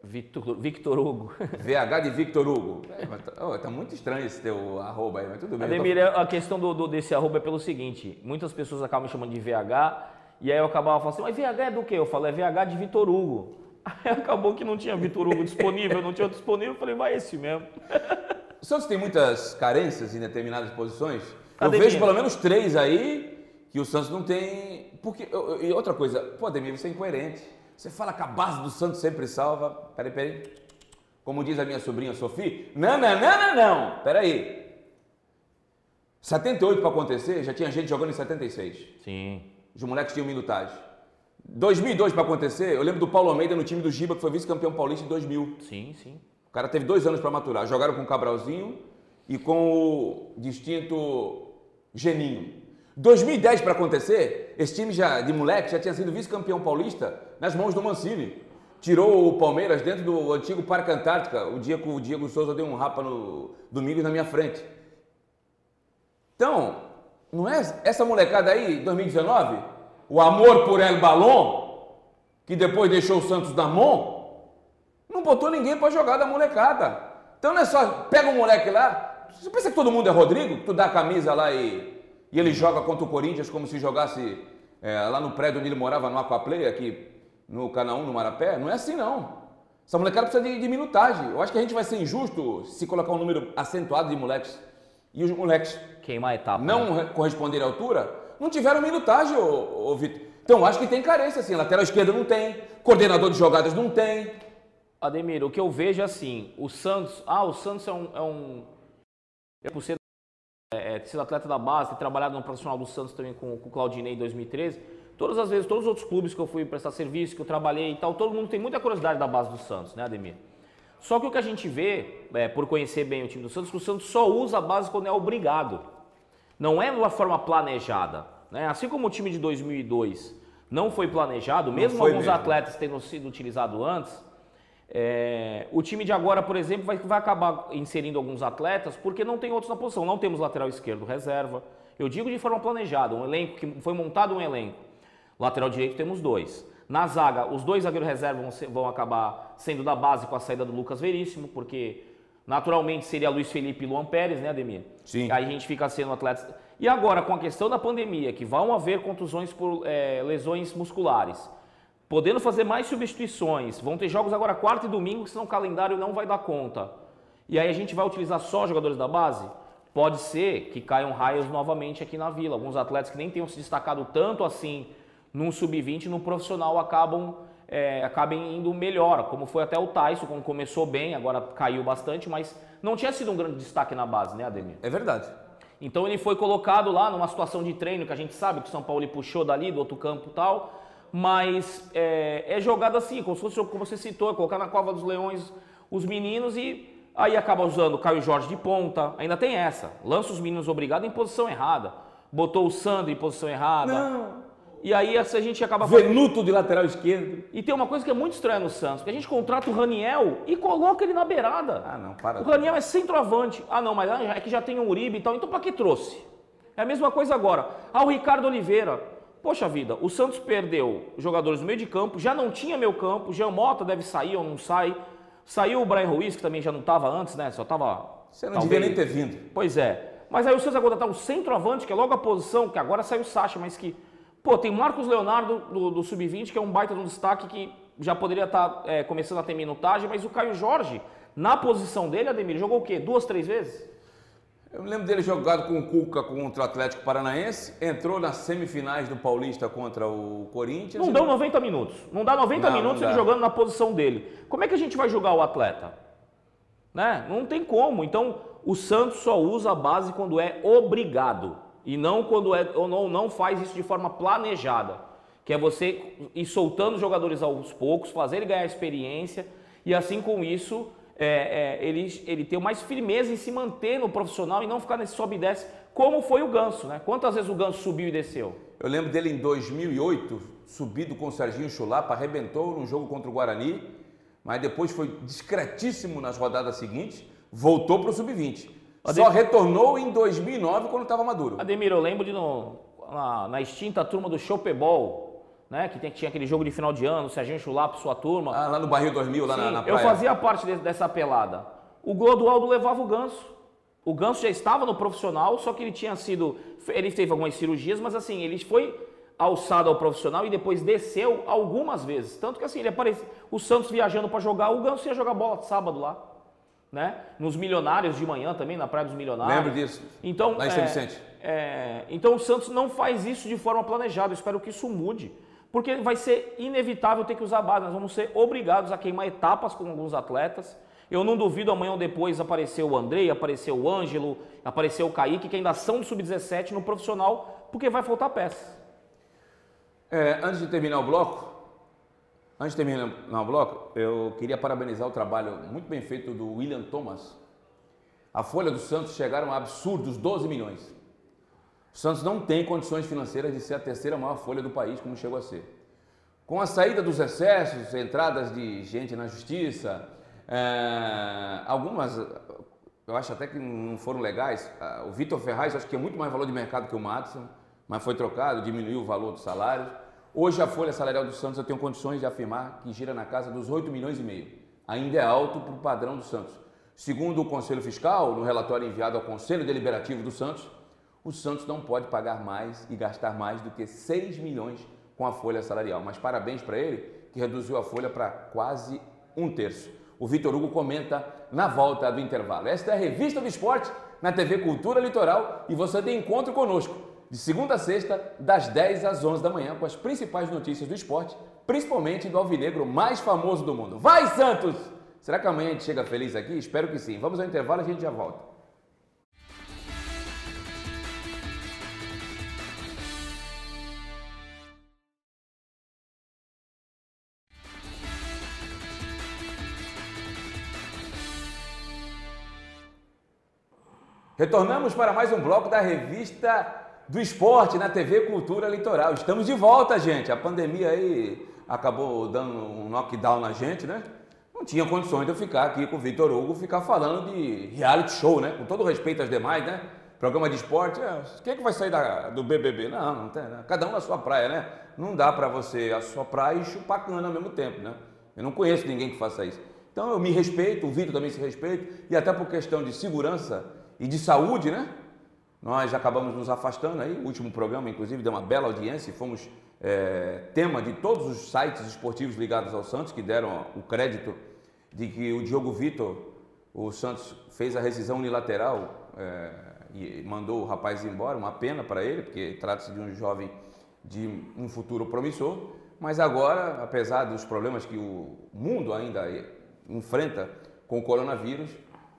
Victor, Victor Hugo. VH de Victor Hugo. É, tá, oh, tá, muito estranho esse teu arroba aí, mas tudo bem. Ademir, tô... a questão do, do, desse arroba é pelo seguinte: muitas pessoas acabam me chamando de VH, e aí eu acabava falando assim, mas VH é do quê? Eu falo, é VH de Vitor Hugo. Aí acabou que não tinha Vitor Hugo disponível, não tinha disponível, eu falei, vai esse mesmo. O Santos tem muitas carências em determinadas posições. Eu Ademir. vejo pelo menos três aí que o Santos não tem. Porque, e outra coisa, pô, Ademir, você é incoerente. Você fala que a base do Santos sempre salva. Peraí, peraí. Como diz a minha sobrinha Sofia, não, não, não, não, não. Peraí. 78 para acontecer, já tinha gente jogando em 76. Sim. Os moleques tinham minutagem. 2002 para acontecer, eu lembro do Paulo Almeida no time do Giba, que foi vice-campeão paulista em 2000. Sim, sim. O cara teve dois anos para maturar. Jogaram com o Cabralzinho e com o distinto Geninho. 2010 para acontecer, esse time já de moleque já tinha sido vice-campeão paulista nas mãos do Mancini. Tirou o Palmeiras dentro do antigo Parque Antártica, o dia que o Diego Souza deu um rapa no domingo na minha frente. Então, não é essa molecada aí, 2019, o amor por El Balon, que depois deixou o Santos na mão, não botou ninguém para jogar da molecada. Então não é só, pega um moleque lá, você pensa que todo mundo é Rodrigo? Tu dá a camisa lá e e ele joga contra o Corinthians como se jogasse é, lá no prédio onde ele morava, no Aquaplay, aqui no Canaã, no Marapé. Não é assim, não. Essa molecada precisa de, de, minutagem. Eu acho que a gente vai ser injusto se colocar um número acentuado de moleques e os moleques Queimar a etapa, não né? corresponderem à altura, não tiveram minutagem, ô, ô Vitor. Então, acho que tem carência, assim. Lateral esquerda não tem, coordenador de jogadas não tem. Ademir, o que eu vejo é assim, o Santos, ah, o Santos é um, é um é por ser é, é, sido atleta da base, ter trabalhado no profissional do Santos também com, com o Claudinei em 2013, todas as vezes, todos os outros clubes que eu fui prestar serviço, que eu trabalhei e tal, todo mundo tem muita curiosidade da base do Santos, né, Ademir? Só que o que a gente vê, é, por conhecer bem o time do Santos, que o Santos só usa a base quando é obrigado. Não é de uma forma planejada. Né? Assim como o time de 2002 não foi planejado, mesmo foi alguns mesmo. atletas tendo sido utilizados antes, é, o time de agora, por exemplo, vai, vai acabar inserindo alguns atletas porque não tem outros na posição. Não temos lateral esquerdo reserva. Eu digo de forma planejada, um elenco que foi montado um elenco. Lateral direito temos dois. Na zaga, os dois zagueiros reserva vão, ser, vão acabar sendo da base com a saída do Lucas Veríssimo, porque naturalmente seria Luiz Felipe e Luan Pérez, né, Ademir? Sim. Aí a gente fica sendo atletas. E agora, com a questão da pandemia, que vão haver contusões por é, lesões musculares podendo fazer mais substituições. Vão ter jogos agora quarta e domingo, que senão o calendário não vai dar conta. E aí a gente vai utilizar só jogadores da base? Pode ser que caiam raios novamente aqui na Vila. Alguns atletas que nem tenham se destacado tanto assim num sub-20, no profissional acabam é, acabem indo melhor, como foi até o Tyson, quando começou bem, agora caiu bastante, mas não tinha sido um grande destaque na base, né, Ademir? É verdade. Então ele foi colocado lá numa situação de treino que a gente sabe que o São Paulo puxou dali, do outro campo e tal, mas é, é jogado assim, como se fosse, como você citou, é colocar na cova dos leões os meninos e aí acaba usando o Caio Jorge de ponta, ainda tem essa, lança os meninos obrigados em posição errada, botou o Sandro em posição errada. Não. E aí a gente acaba Venuto de lateral esquerdo. E tem uma coisa que é muito estranha no Santos, que a gente contrata o Raniel e coloca ele na beirada. Ah, não, para. O Raniel é centroavante. Ah, não, mas é que já tem o Uribe e tal. Então para que trouxe? É a mesma coisa agora. Ah, o Ricardo Oliveira. Poxa vida, o Santos perdeu jogadores no meio de campo, já não tinha meio campo, Jean Mota deve sair ou não sai. Saiu o Brian Ruiz, que também já não estava antes, né? Só estava. Você não talvez... devia nem ter vindo. Pois é. Mas aí o Santos vai contratar um centroavante, que é logo a posição, que agora saiu o Sacha, mas que. Pô, tem Marcos Leonardo do, do Sub-20, que é um baita de um destaque que já poderia estar tá, é, começando a ter minutagem, mas o Caio Jorge, na posição dele, Ademir, jogou o quê? Duas, três vezes? Eu me lembro dele jogado com o Cuca contra o Atlético Paranaense, entrou nas semifinais do Paulista contra o Corinthians. Não dão 90 minutos. Não dá 90 não, minutos não dá. ele jogando na posição dele. Como é que a gente vai jogar o atleta? Né? Não tem como. Então, o Santos só usa a base quando é obrigado e não quando é ou não, não faz isso de forma planejada, que é você ir soltando jogadores aos poucos, fazer ele ganhar experiência e assim com isso é, é, ele, ele ter mais firmeza em se manter no profissional e não ficar nesse sobe e desce, como foi o Ganso, né? Quantas vezes o Ganso subiu e desceu? Eu lembro dele em 2008, subido com o Serginho Chulapa, arrebentou num jogo contra o Guarani, mas depois foi discretíssimo nas rodadas seguintes, voltou para o sub-20. Só retornou em 2009 quando estava maduro. Ademir, eu lembro de no, na, na extinta turma do Chopebol, né? Que tem, tinha aquele jogo de final de ano, Serginho Chulapa, sua turma. Ah, lá no Barril 2000, lá Sim, na, na eu praia. fazia parte de- dessa pelada. O Glodualdo levava o Ganso. O Ganso já estava no profissional, só que ele tinha sido. Ele teve algumas cirurgias, mas assim, ele foi alçado ao profissional e depois desceu algumas vezes. Tanto que assim, ele aparecia. O Santos viajando para jogar, o Ganso ia jogar bola de sábado lá. Né? Nos Milionários de manhã também, na Praia dos Milionários. Lembro disso. Então, Lá em São Vicente. é, então o Santos não faz isso de forma planejada. Eu espero que isso mude. Porque vai ser inevitável ter que usar base. Nós vamos ser obrigados a queimar etapas com alguns atletas. Eu não duvido amanhã ou depois aparecer o Andrei, aparecer o Ângelo, aparecer o Kaique, que ainda são do Sub-17 no profissional, porque vai faltar peças. É, antes de terminar o bloco, antes de terminar o bloco, eu queria parabenizar o trabalho muito bem feito do William Thomas. A folha do Santos chegaram a absurdos 12 milhões. O Santos não tem condições financeiras de ser a terceira maior folha do país, como chegou a ser. Com a saída dos excessos, entradas de gente na justiça, é, algumas, eu acho até que não foram legais. Ah, O Vitor Ferraz, acho que é muito mais valor de mercado que o Matson, mas foi trocado, diminuiu o valor dos salários. Hoje a folha salarial do Santos eu tenho condições de afirmar que gira na casa dos 8 milhões e meio. Ainda é alto para o padrão do Santos. Segundo o Conselho Fiscal, no relatório enviado ao Conselho Deliberativo do Santos, o Santos não pode pagar mais e gastar mais do que 6 milhões com a folha salarial. Mas parabéns para ele, que reduziu a folha para quase um terço. O Vitor Hugo comenta na volta do intervalo. Esta é a Revista do Esporte na TV Cultura Litoral e você tem encontro conosco de segunda a sexta, das 10 às 11 da manhã, com as principais notícias do esporte, principalmente do alvinegro mais famoso do mundo. Vai, Santos! Será que amanhã a gente chega feliz aqui? Espero que sim. Vamos ao intervalo e a gente já volta. Retornamos para mais um bloco da revista do esporte na TV Cultura Litoral. Estamos de volta, gente. A pandemia aí acabou dando um knockdown na gente, né? Não tinha condições de eu ficar aqui com o Vitor Hugo, ficar falando de reality show, né? Com todo respeito às demais, né? Programa de esporte, é, quem é que vai sair da- do BBB? Não, não tem, né? Cada um na sua praia, né? Não dá para você assoprar e chupar cana ao mesmo tempo, né? Eu não conheço ninguém que faça isso. Então eu me respeito, o Vitor também se respeita, e até por questão de segurança e de saúde, né? Nós acabamos nos afastando aí, o último programa, inclusive, deu uma bela audiência e fomos é, tema de todos os sites esportivos ligados ao Santos, que deram o crédito de que o Diogo Vitor, o Santos, fez a rescisão unilateral é, e mandou o rapaz embora, uma pena para ele, porque trata-se de um jovem de um futuro promissor, mas agora, apesar dos problemas que o mundo ainda enfrenta com o coronavírus,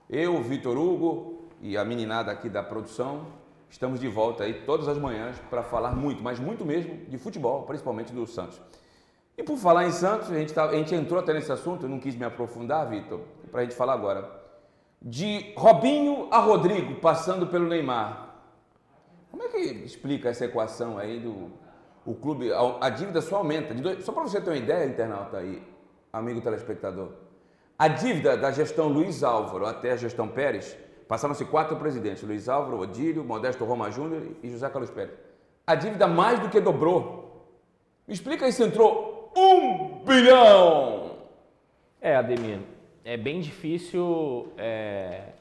eu, Vitor Hugo e a meninada aqui da produção, estamos de volta aí todas as manhãs para falar muito, mas muito mesmo, de futebol, principalmente do Santos. E por falar em Santos, a gente, tá- a gente entrou até nesse assunto, eu não quis me aprofundar, Vitor, para a gente falar agora. De Robinho a Rodrigo, passando pelo Neymar. Como é que explica essa equação aí do o clube, a, a dívida só aumenta. dois- só para você ter uma ideia, internauta aí, amigo telespectador. A dívida da gestão Luiz Álvaro até a gestão Pérez, passaram-se quatro presidentes, Luiz Álvaro, Odílio, Modesto Roma Júnior e José Carlos Pérez. A dívida mais do que dobrou. Me explica aí se entrou um bilhão. É, Ademir, é bem difícil é,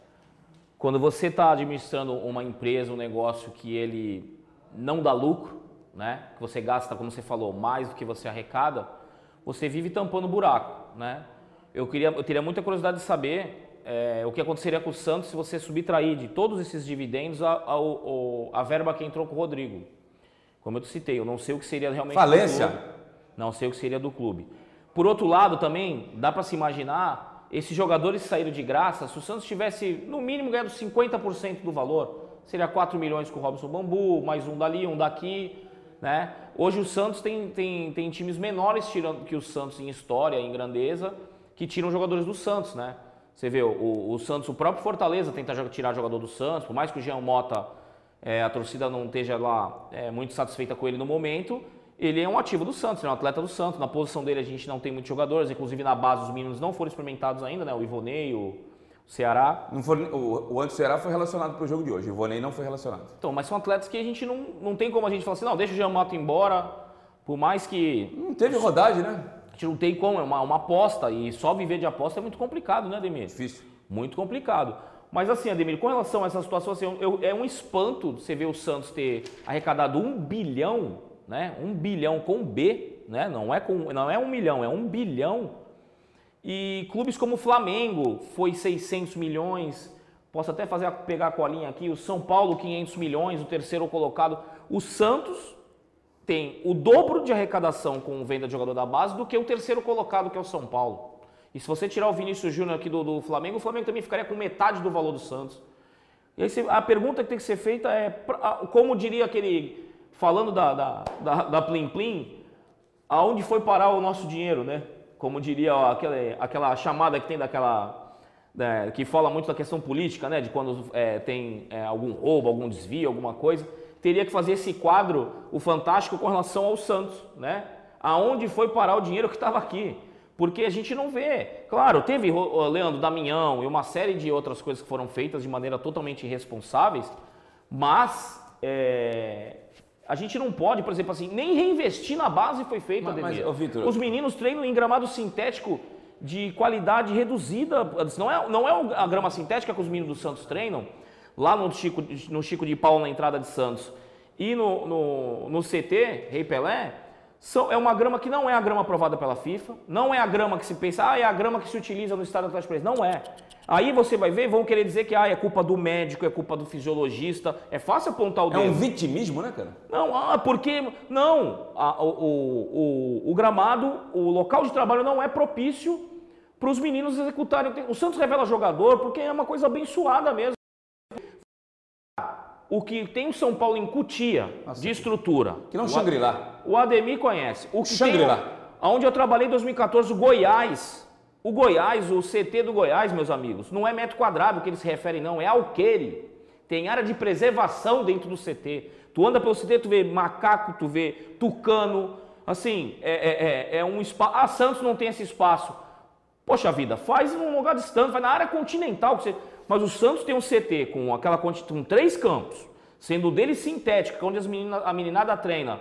quando você está administrando uma empresa, um negócio que ele não dá lucro, né? Que você gasta, como você falou, mais do que você arrecada, você vive tampando buraco, né? Eu queria, eu teria muita curiosidade de saber é, o que aconteceria com o Santos se você subtrair de todos esses dividendos a, a, a verba que entrou com o Rodrigo. Como eu te citei, eu não sei o que seria realmente do Falência. clube. Não sei o que seria do clube. Por outro lado, também dá para se imaginar esses jogadores saíram de graça. Se o Santos tivesse no mínimo ganhado 50% do valor, seria 4 milhões com o Robson Bambu, mais um dali, um daqui. Né? Hoje o Santos tem, tem, tem times menores tirando que o Santos em história, em grandeza, que tiram jogadores do Santos. Né? Você vê, o, o Santos, o próprio Fortaleza tenta tirar jogador do Santos, por mais que o Jean Mota é, a torcida não esteja lá é, muito satisfeita com ele no momento, ele é um ativo do Santos, ele é um atleta do Santos. Na posição dele a gente não tem muitos jogadores, inclusive na base os meninos não foram experimentados ainda, né? O Ivonei, o Ceará. Não foi, o, o antes-Ceará foi relacionado para o jogo de hoje, o Vonei não foi relacionado. Então, mas são atletas que a gente não, não tem como a gente falar assim, não, deixa o Jean Mato embora, por mais que. Não teve rodagem, né? Gente não tem como, é uma, uma aposta, e só viver de aposta é muito complicado, né, Ademir? Difícil. Muito complicado. Mas assim, Ademir, com relação a essa situação, assim, eu, é um espanto você ver o Santos ter arrecadado um bilhão, né? Um bilhão com B, né? Não é, com, não é um milhão, é um bilhão e clubes como o Flamengo foi 600 milhões. Posso até fazer pegar a colinha aqui. O São Paulo 500 milhões, o terceiro colocado. O Santos tem o dobro de arrecadação com venda de jogador da base do que o terceiro colocado que é o São Paulo. E se você tirar o Vinícius Júnior aqui do, do, Flamengo, o Flamengo também ficaria com metade do valor do Santos. E aí, a pergunta que tem que ser feita é, como diria aquele, falando da, da, da, da Plim Plim, aonde foi parar o nosso dinheiro, né? como diria ó, aquela, aquela chamada que tem daquela. Né, que fala muito da questão política, né? De quando é, tem é, algum roubo, algum desvio, alguma coisa. Teria que fazer esse quadro, o Fantástico, com relação ao Santos, né? Aonde foi parar o dinheiro que estava aqui? Porque a gente não vê. Claro, teve o Leandro Damião e uma série de outras coisas que foram feitas de maneira totalmente irresponsáveis, mas é, a gente não pode, por exemplo, assim, nem reinvestir na base foi feito, mas, mas oh, Victor, Os meninos treinam em gramado sintético de qualidade reduzida. Não é, não é a grama sintética que os meninos do Santos treinam, lá no Chico, no Chico de Paulo, na entrada de Santos, e no, no, no CT, Rei Pelé, são, é uma grama que não é a grama aprovada pela FIFA, não é a grama que se pensa, ah, é a grama que se utiliza no estado Atlético Paranaense. Não é. Aí você vai ver, vão querer dizer que ah, é culpa do médico, é culpa do fisiologista. É fácil apontar o dedo. É um vitimismo, né, cara? Não, ah, porque. Não. A, o, o, o, gramado, o local de trabalho não é propício para os meninos executarem. O Santos revela jogador porque é uma coisa abençoada mesmo. O que tem o São Paulo em Cutia, Nossa, de estrutura. Que não Shangri-La. O Ademir conhece. O que Shangri-La. Onde eu trabalhei em 2014, o Goiás o Goiás, o CT do Goiás, meus amigos, não é metro quadrado que eles se referem, não, é alqueire. Tem área de preservação dentro do CT. Tu anda pelo CT, tu vê macaco, tu vê tucano. Assim, é, é, é, é um espaço. Ah, Santos não tem esse espaço. Poxa vida, faz num lugar distante, vai na área continental. Mas o Santos tem um CT com aquela com três campos, sendo o dele sintético, é onde as menina, a meninada treina.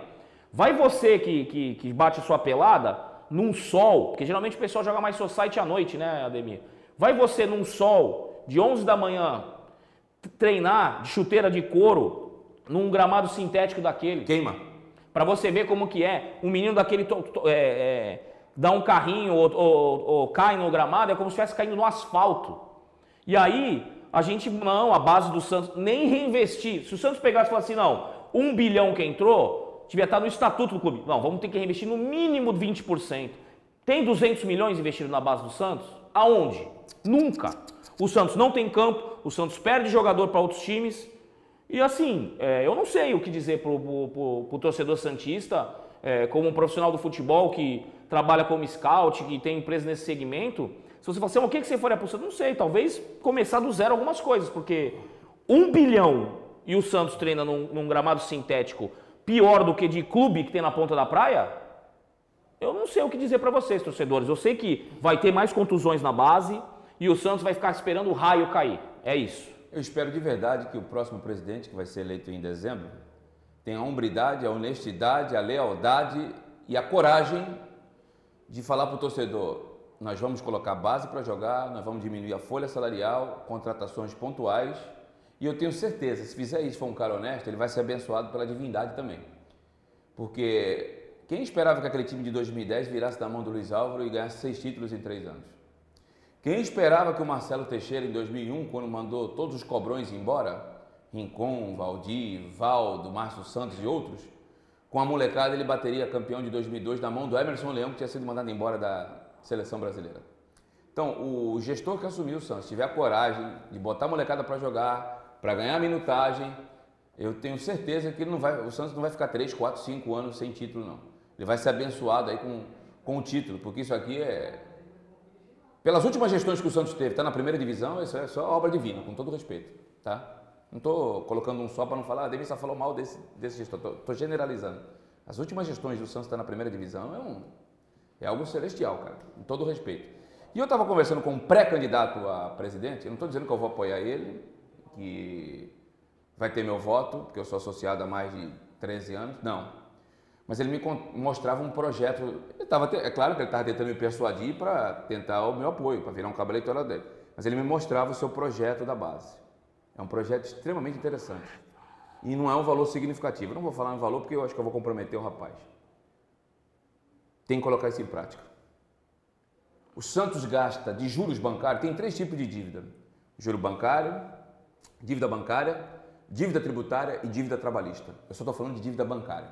Vai você que, que, que bate a sua pelada, num sol, porque geralmente o pessoal joga mais society à noite, né, Ademir? Vai você num sol de 11 da manhã treinar de chuteira de couro num gramado sintético daquele. Queima. Para você ver como que é. Um menino daquele é, é, dá um carrinho ou, ou, ou, cai no gramado, é como se estivesse caindo no asfalto. E aí, a gente, não, a base do Santos, nem reinvestir. Se o Santos pegasse e falasse assim, não, um bilhão que entrou, devia estar no estatuto do clube. Não, vamos ter que reinvestir no mínimo 20%. Tem 200 milhões investidos na base do Santos? Aonde? Nunca. O Santos não tem campo, o Santos perde jogador para outros times. E assim, é, eu não sei o que dizer para o torcedor Santista, é, como um profissional do futebol que trabalha como scout, que tem empresa nesse segmento. Se você falar assim, o que, você faria para o Santos? Não sei, talvez começar do zero algumas coisas, porque um bilhão e o Santos treina num, num gramado sintético pior do que de clube que tem na ponta da praia, eu não sei o que dizer para vocês, torcedores. Eu sei que vai ter mais contusões na base e o Santos vai ficar esperando o raio cair. É isso. Eu espero de verdade que o próximo presidente, que vai ser eleito em dezembro, tenha a hombridade, a honestidade, a lealdade e a coragem de falar para o torcedor: nós vamos colocar base para jogar, nós vamos diminuir a folha salarial, contratações pontuais e eu tenho certeza, se fizer isso for um cara honesto, ele vai ser abençoado pela divindade também. Porque quem esperava que aquele time de 2010 virasse da mão do Luiz Álvaro e ganhasse seis títulos em três anos? Quem esperava que o Marcelo Teixeira, em 2001, quando mandou todos os cobrões embora, Rincon, Valdir, Valdo, Márcio Santos e outros, com a molecada ele bateria campeão de 2002 na mão do Emerson Leão, que tinha sido mandado embora da seleção brasileira. Então, o gestor que assumiu o Santos tiver a coragem de botar a molecada para jogar, para ganhar minutagem, eu tenho certeza que não vai, o Santos não vai ficar 3, 4, 5 anos sem título, não. Ele vai ser abençoado aí com, com o título, porque isso aqui é. Pelas últimas gestões que o Santos teve, está na primeira divisão, isso é só obra divina, com todo respeito. Tá? Não estou colocando um só para não falar, a ah, só falou mal desse, desse gestor, estou generalizando. As últimas gestões do Santos estar tá na primeira divisão é, um, é algo celestial, cara, com todo respeito. E eu estava conversando com um pré-candidato a presidente, eu não estou dizendo que eu vou apoiar ele, que vai ter meu voto, porque eu sou associado há mais de 13 anos, não. Mas ele me mostrava um projeto, ele tava, é claro que ele estava tentando me persuadir para tentar o meu apoio, para virar um cabo eleitoral dele. Mas ele me mostrava o seu projeto da base. É um projeto extremamente interessante. E não é um valor significativo. Eu não vou falar um valor porque eu acho que eu vou comprometer o rapaz. Tem que colocar isso em prática. O Santos gasta de juros bancários, tem três tipos de dívida: juro bancário, dívida bancária, dívida tributária e dívida trabalhista. Eu só estou falando de dívida bancária.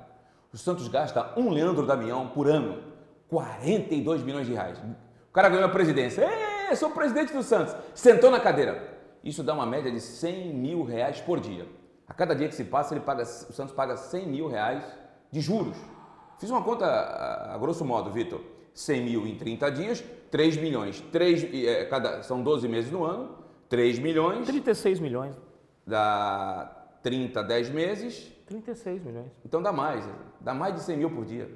O Santos gasta um Leandro Damião por ano, 42 milhões de reais. O cara ganhou a presidência. Ê, sou presidente do Santos. Sentou na cadeira. Isso dá uma média de 100 mil reais por dia. A cada dia que se passa, ele paga, o Santos paga 100 mil reais de juros. Fiz uma conta a, a grosso modo, Vitor. 100 mil em 30 dias, 3 milhões. 3, é, cada, são 12 meses no ano, 3 milhões. 36 milhões. Dá 30, 10 meses. 36 milhões. Então dá mais, dá mais de 100 mil por dia.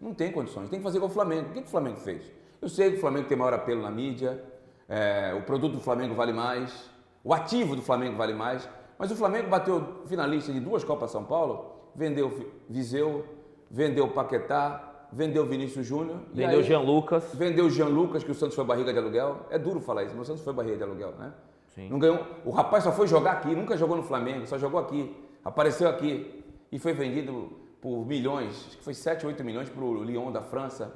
Não tem condições, tem que fazer com o Flamengo. O que, que o Flamengo fez? Eu sei que o Flamengo tem maior apelo na mídia, é, o produto do Flamengo vale mais, o ativo do Flamengo vale mais, mas o Flamengo bateu finalista de duas Copas São Paulo, vendeu Viseu, vendeu Paquetá, vendeu Vinícius Júnior. Vendeu Jean Lucas. Vendeu Jean Lucas, que o Santos foi barriga de aluguel. É duro falar isso, mas o Santos foi barriga de aluguel, né? Sim. Não ganhou. O rapaz só foi jogar aqui, nunca jogou no Flamengo, só jogou aqui. Apareceu aqui e foi vendido por milhões, acho que foi 7, 8 milhões para o Lyon da França.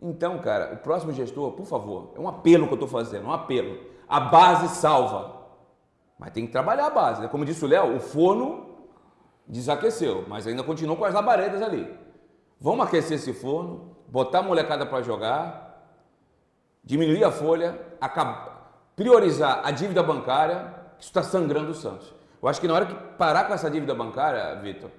Então, cara, o próximo gestor, por favor, é um apelo que eu estou fazendo, um apelo. A base salva. Mas tem que trabalhar a base. Né? Como disse o Léo, o forno desaqueceu, mas ainda continuou com as labaredas ali. Vamos aquecer esse forno, botar a molecada para jogar, diminuir a folha, priorizar a dívida bancária, que isso está sangrando o Santos. Eu acho que na hora que parar com essa dívida bancária, Vitor,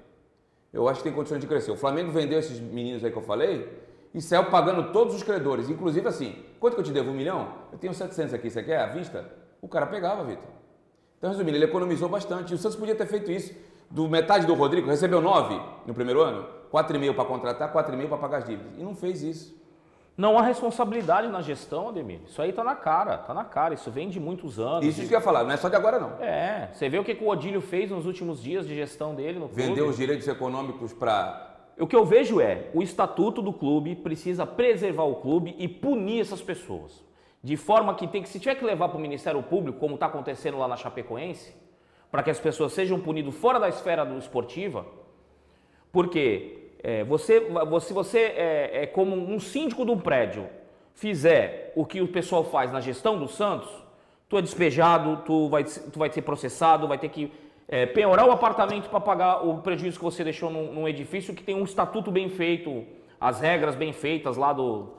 eu acho que tem condições de crescer. O Flamengo vendeu esses meninos aí que eu falei e saiu pagando todos os credores, inclusive assim, quanto que eu te devo? Um milhão? Eu tenho 700 aqui, você quer à vista? O cara pegava, Vitor. Então, resumindo, ele economizou bastante. O Santos podia ter feito isso. Do metade do Rodrigo, recebeu 9 no primeiro ano, 4,5 para contratar, 4,5 para pagar as dívidas. E não fez isso. Não há responsabilidade na gestão, Ademir. Isso aí tá na cara, tá na cara. Isso vem de muitos anos. Isso de... que eu ia falar, não é só de agora não. É, você vê o que, que o Odílio fez nos últimos dias de gestão dele no clube. Vendeu os direitos econômicos para... O que eu vejo é, o estatuto do clube precisa preservar o clube e punir essas pessoas. De forma que tem que, se tiver que levar para o Ministério Público, como está acontecendo lá na Chapecoense, para que as pessoas sejam punidas fora da esfera do esportiva, porque é, você, você, você é, é como um síndico de um prédio fizer o que o pessoal faz na gestão do Santos, tu é despejado, tu vai, tu vai ser processado, vai ter que é, penhorar o apartamento para pagar o prejuízo que você deixou num, num, edifício que tem um estatuto bem feito, as regras bem feitas lá do,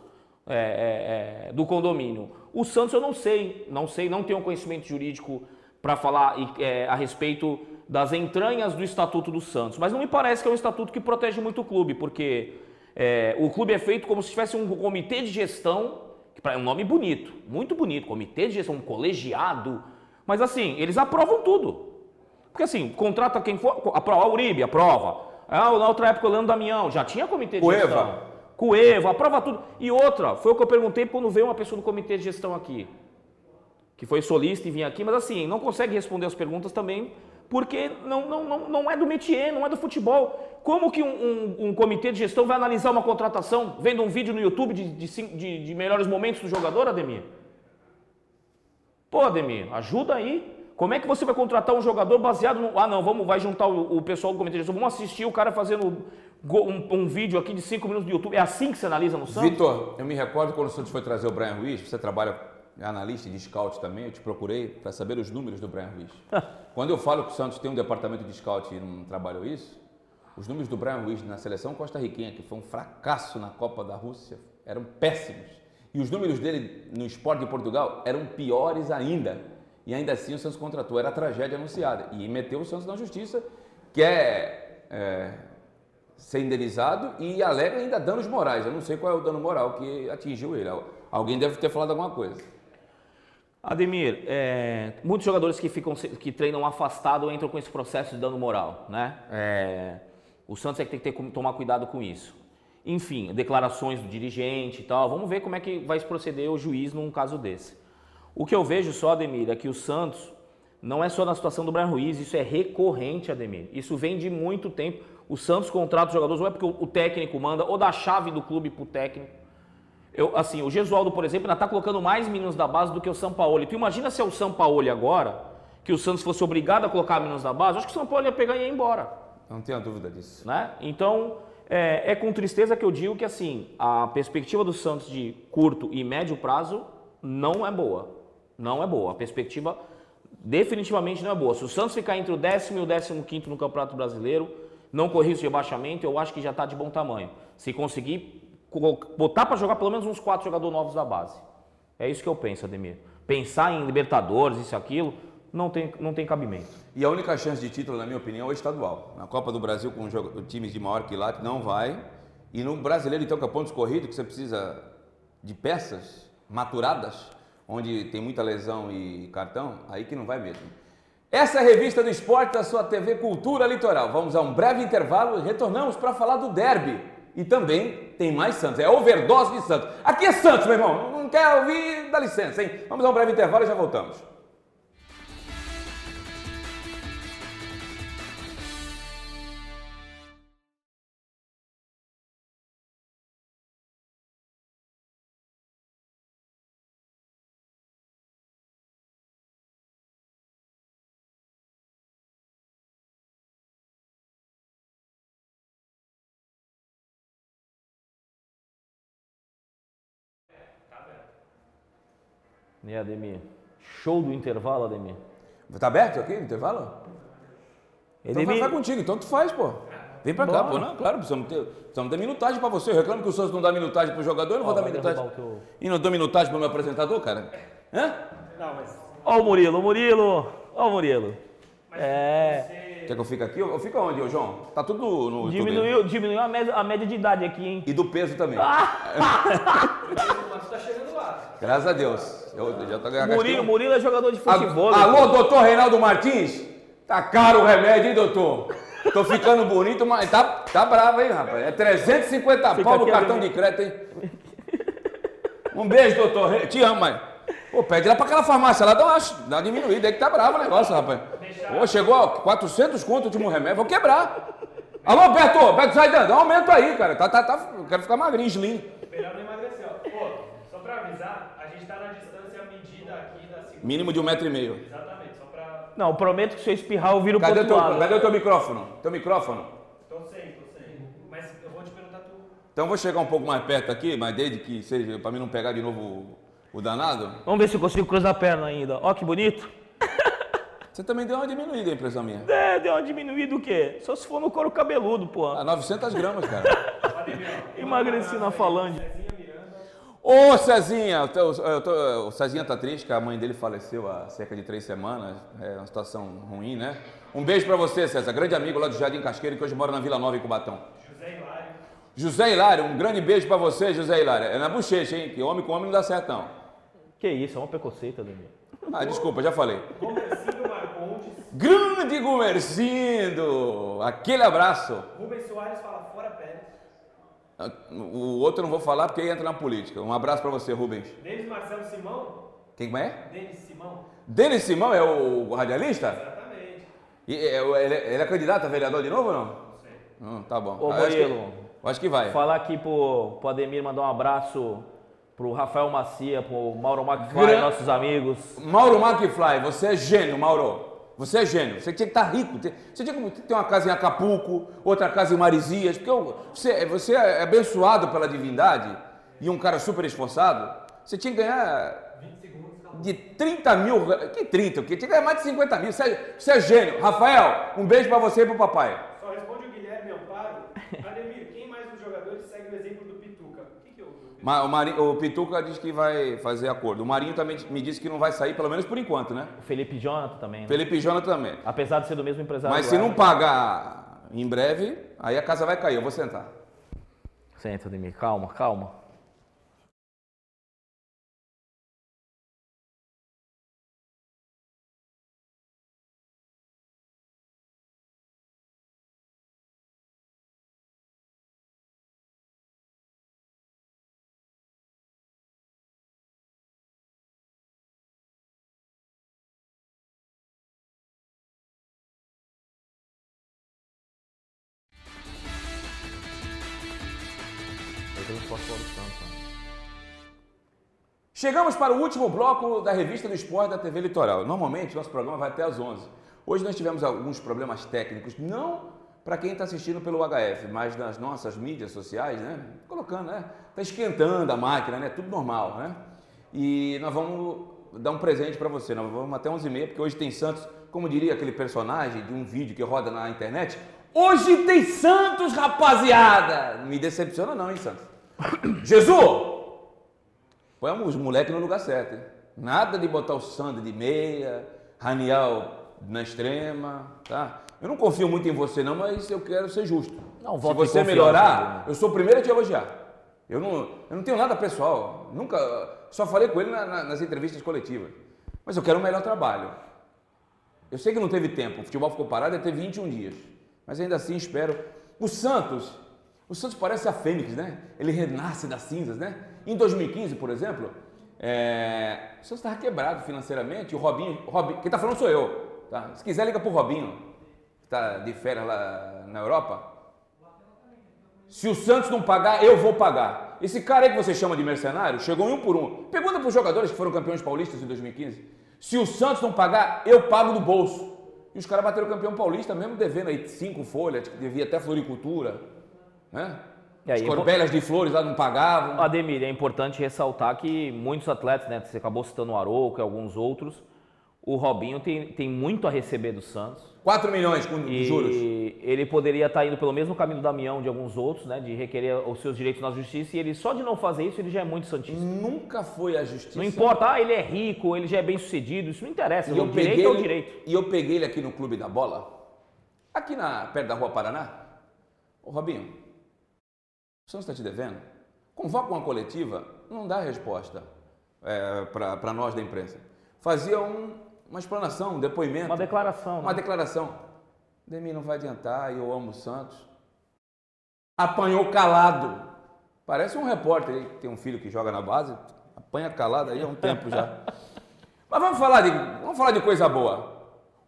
é, é, é, do condomínio. O Santos eu não sei, não sei, não tenho conhecimento jurídico para falar é, a respeito das entranhas do Estatuto do Santos, mas não me parece que é um estatuto que protege muito o clube, porque é, o clube é feito como se tivesse um comitê de gestão, que é um nome bonito, muito bonito, comitê de gestão, um colegiado, mas assim, eles aprovam tudo. Porque assim, contrata quem for, aprova, a Uribe aprova, ah, na outra época o Leandro Damião, já tinha comitê de Cueva. gestão. Cueva, aprova tudo. E outra, foi o que eu perguntei quando veio uma pessoa do comitê de gestão aqui, que foi solista e vinha aqui, mas assim, não consegue responder as perguntas também, porque não, não, não, não é do métier, não é do futebol. Como que um, um, um, comitê de gestão vai analisar uma contratação vendo um vídeo no YouTube de, de, de, melhores momentos do jogador, Ademir? Pô, Ademir, ajuda aí. Como é que você vai contratar um jogador baseado no. Ah, não, vamos, vai juntar o, o pessoal do comitê de gestão, vamos assistir o cara fazendo um, um, vídeo aqui de 5 minutos do YouTube. É assim que você analisa no Santos? Vitor, eu me recordo quando o Santos foi trazer o Brian Ruiz, você trabalha analista de scout também, eu te procurei para saber os números do Brian Ruiz. quando eu falo que o Santos tem um departamento de scout e não trabalhou isso, os números do Brian Ruiz na seleção costarriquenha, que foi um fracasso na Copa da Rússia, eram péssimos. E os números dele no esporte de Portugal eram piores ainda. E ainda assim o Santos contratou, era a tragédia anunciada. E meteu o Santos na justiça, que é, é ser indenizado e alega ainda danos morais. Eu não sei qual é o dano moral que atingiu ele. Alguém deve ter falado alguma coisa. Ademir, é, muitos jogadores que ficam que treinam afastado entram com esse processo de dano moral, né? É, o Santos é que tem que ter, tomar cuidado com isso. enfim, declarações do dirigente e tal. Vamos ver como é que vai se proceder o juiz num caso desse. O que eu vejo só, Ademir, é que o Santos não é só na situação do Brian Ruiz, isso é recorrente, Ademir. Isso vem de muito tempo. O Santos contrata os jogadores, ou é porque o técnico manda, ou dá a chave do clube pro técnico. Eu, assim, o Gesualdo, por exemplo, ainda está colocando mais meninos da base do que o São Paulo. Tu imagina se é o São Paulo agora, que o Santos fosse obrigado a colocar meninos da base, acho que o São Paulo ia pegar e ia embora. Não tenho dúvida disso. Né? Então, é, é, com tristeza que eu digo que assim, a perspectiva do Santos de curto e médio prazo não é boa. Não é boa. A perspectiva definitivamente não é boa. Se o Santos ficar entre o décimo e o décimo quinto no Campeonato Brasileiro, não correr risco de rebaixamento, eu acho que já está de bom tamanho. Se conseguir botar para jogar pelo menos uns quatro jogadores novos da base. É isso que eu penso, Ademir. Pensar em Libertadores, isso aquilo, não tem, não tem cabimento. E a única chance de título, na minha opinião, é o estadual. Na Copa do Brasil, com times de maior quilate, não vai. E no brasileiro, então, que é pontos corridos, que você precisa de peças maturadas, onde tem muita lesão e cartão, aí que não vai mesmo. Essa é a revista do esporte da sua TV Cultura Litoral. Vamos a um breve intervalo e retornamos para falar do derby. E também tem mais Santos, é overdose de Santos. Aqui é Santos, meu irmão. Não quer ouvir? Dá licença, hein? Vamos a um breve intervalo e já voltamos. Né, Ademir? Show do intervalo, Ademir. Tá aberto aqui o intervalo? Então vai, vai contigo, então tu faz, pô. Vem pra Bora. cá, pô. Não, claro, precisamos ter, precisamos ter minutagem pra você. Eu reclamo que o Santos não dá minutagem pro jogador, eu não vou dar minutagem. Teu... E não dou minutagem pro meu apresentador, cara? Hã? Não, mas. Ó o Murilo, o Murilo. Ó o Murilo. Mas é. Você... Quer que eu fique aqui? Eu fico onde, ô João? Tá tudo no. Diminuiu, diminuiu a, média, a média de idade aqui, hein? E do peso também. Mas tá chegando lá. Graças a Deus. Eu, eu já tô Murilo, Murilo é jogador de futebol. Alô, doutor Reinaldo Martins? Tá caro o remédio, hein, doutor? Tô ficando bonito, mas tá, tá bravo, hein, rapaz? É 350 Fica pau no cartão de crédito, hein? Um beijo, doutor. Te amo, mãe. Pô, pede lá pra aquela farmácia lá, dá uma, dá uma diminuída aí que tá bravo o negócio, rapaz. Pô, chegou a 400 conto o último remédio, vou quebrar. Alô, Beto, Beto Zaidan, dá um aumento aí, cara. Tá, tá, tá, quero ficar magrinho, slim. Melhor não emagrecer, ó. Pra avisar, a gente tá na distância medida aqui da segunda. Mínimo de um metro e meio. Exatamente, só pra... Não, prometo que se eu espirrar eu viro cadê outro teu, lado. Cadê o teu microfone? Teu microfone? Tô sem, tô sem. Mas eu vou te perguntar tu. Então eu vou chegar um pouco mais perto aqui, mas desde que seja, pra mim não pegar de novo o danado? Vamos ver se eu consigo cruzar a perna ainda. Ó que bonito. Você também deu uma diminuída, a impressão minha. É, deu uma diminuída o quê? Só se for no couro cabeludo, pô. Ah, 900 gramas, cara. Emagreci na falange. Ô, Cezinha, eu tô, eu tô, o Cezinha tá triste, que a mãe dele faleceu há cerca de três semanas. É uma situação ruim, né? Um beijo pra você, César, grande amigo lá do Jardim Casqueiro, que hoje mora na Vila Nova, em Cubatão. José Hilário. José Hilário, um grande beijo pra você, José Hilário. É na bochecha, hein? Que homem com homem não dá certo, não. Que isso, é um preconceito, Ademir. Ah, desculpa, já falei. Gumercindo Marcondes. Grande Gumercindo! Aquele abraço. Rubens Soares fala fora Pérez. Ah, o outro eu não vou falar porque aí entra na política. Um abraço para você, Rubens. Denis Marcelo Simão. Quem é? Denis Simão. Denis Simão é o radialista? Exatamente. E, é, ele, ele é candidato a vereador de novo ou não? Não sei. Hum, tá bom. Ô, Murilo. Acho, acho que vai. Falar aqui pro, pro Ademir mandar um abraço pro Rafael Macia, pro Mauro McFly, Gran... nossos amigos. Mauro McFly, você é gênio, Mauro. Você é gênio. Você tinha que estar rico. Você tinha que ter uma casa em Acapulco, outra casa em Marizias, porque você, você é abençoado pela divindade e um cara super esforçado. Você tinha que ganhar de 30 mil. Que 30? Que tinha que ganhar mais de 50 mil. Você é, você é gênio. Rafael, um beijo para você e pro papai. Só responde o Guilherme Amparo. Ademir, quem mais dos jogadores segue o exemplo do o, Marinho, o Pituca diz que vai fazer acordo. O Marinho também me disse que não vai sair, pelo menos por enquanto, né? O Felipe Jonathan também. Né? Felipe Jonathan também. Apesar de ser do mesmo empresário. Mas se não pagar em breve, aí a casa vai cair. Eu vou sentar. Senta, Demir. Calma, calma. Chegamos para o último bloco da revista do esporte da TV Litoral. Normalmente, nosso programa vai até às 11. Hoje nós tivemos alguns problemas técnicos, não para quem está assistindo pelo HF, mas nas nossas mídias sociais, né? Colocando, né? Está esquentando a máquina, né? Tudo normal, né? E nós vamos dar um presente para você. Nós vamos até 11h30, porque hoje tem Santos, como diria aquele personagem de um vídeo que roda na internet. Hoje tem Santos, rapaziada! Me decepciona não, hein, Santos? Jesus! Põe os moleques no lugar certo. Hein? Nada de botar o Sandro de meia, Raniel na extrema, tá? Eu não confio muito em você não, mas eu quero ser justo. Não, Se você melhorar, eu sou o primeiro a te elogiar. Eu não, eu não tenho nada pessoal. Nunca, só falei com ele na, na, nas entrevistas coletivas. Mas eu quero um melhor trabalho. Eu sei que não teve tempo, o futebol ficou parado, ter 21 dias. Mas ainda assim espero. O Santos, o Santos parece a Fênix, né? Ele renasce das cinzas, né? Em 2015, por exemplo, é... o Santos estava quebrado financeiramente. O Robinho, Robinho quem está falando sou eu. Tá? Se quiser, liga para o Robinho, que está de férias lá na Europa. Se o Santos não pagar, eu vou pagar. Esse cara aí que você chama de mercenário chegou um por um. Pergunta para os jogadores que foram campeões paulistas em 2015. Se o Santos não pagar, eu pago do bolso. E os caras bateram campeão paulista, mesmo devendo aí cinco folhas, devia até floricultura. Né? E aí, As corbelas de flores lá não pagavam. Ademir, é importante ressaltar que muitos atletas, né? Você acabou citando o Arouca e alguns outros. O Robinho tem, tem muito a receber do Santos. 4 milhões com e juros. Ele poderia estar indo pelo mesmo caminho do Damião de alguns outros, né? De requerer os seus direitos na justiça. E ele só de não fazer isso, ele já é muito santista. Nunca foi a justiça. Não importa, ah, ele é rico, ele já é bem sucedido. Isso não interessa. E o direito é o direito. E eu peguei ele aqui no Clube da Bola, aqui na, perto da Rua Paraná. Ô Robinho, o Santos está te devendo? Convoca uma coletiva, não dá resposta é, para nós da imprensa. Fazia um, uma explanação, um depoimento. Uma declaração. Uma né? declaração. Demi não vai adiantar, eu amo o Santos. Apanhou calado. Parece um repórter aí, que tem um filho que joga na base, apanha calado aí há um tempo já. Mas vamos falar de, vamos falar de coisa boa.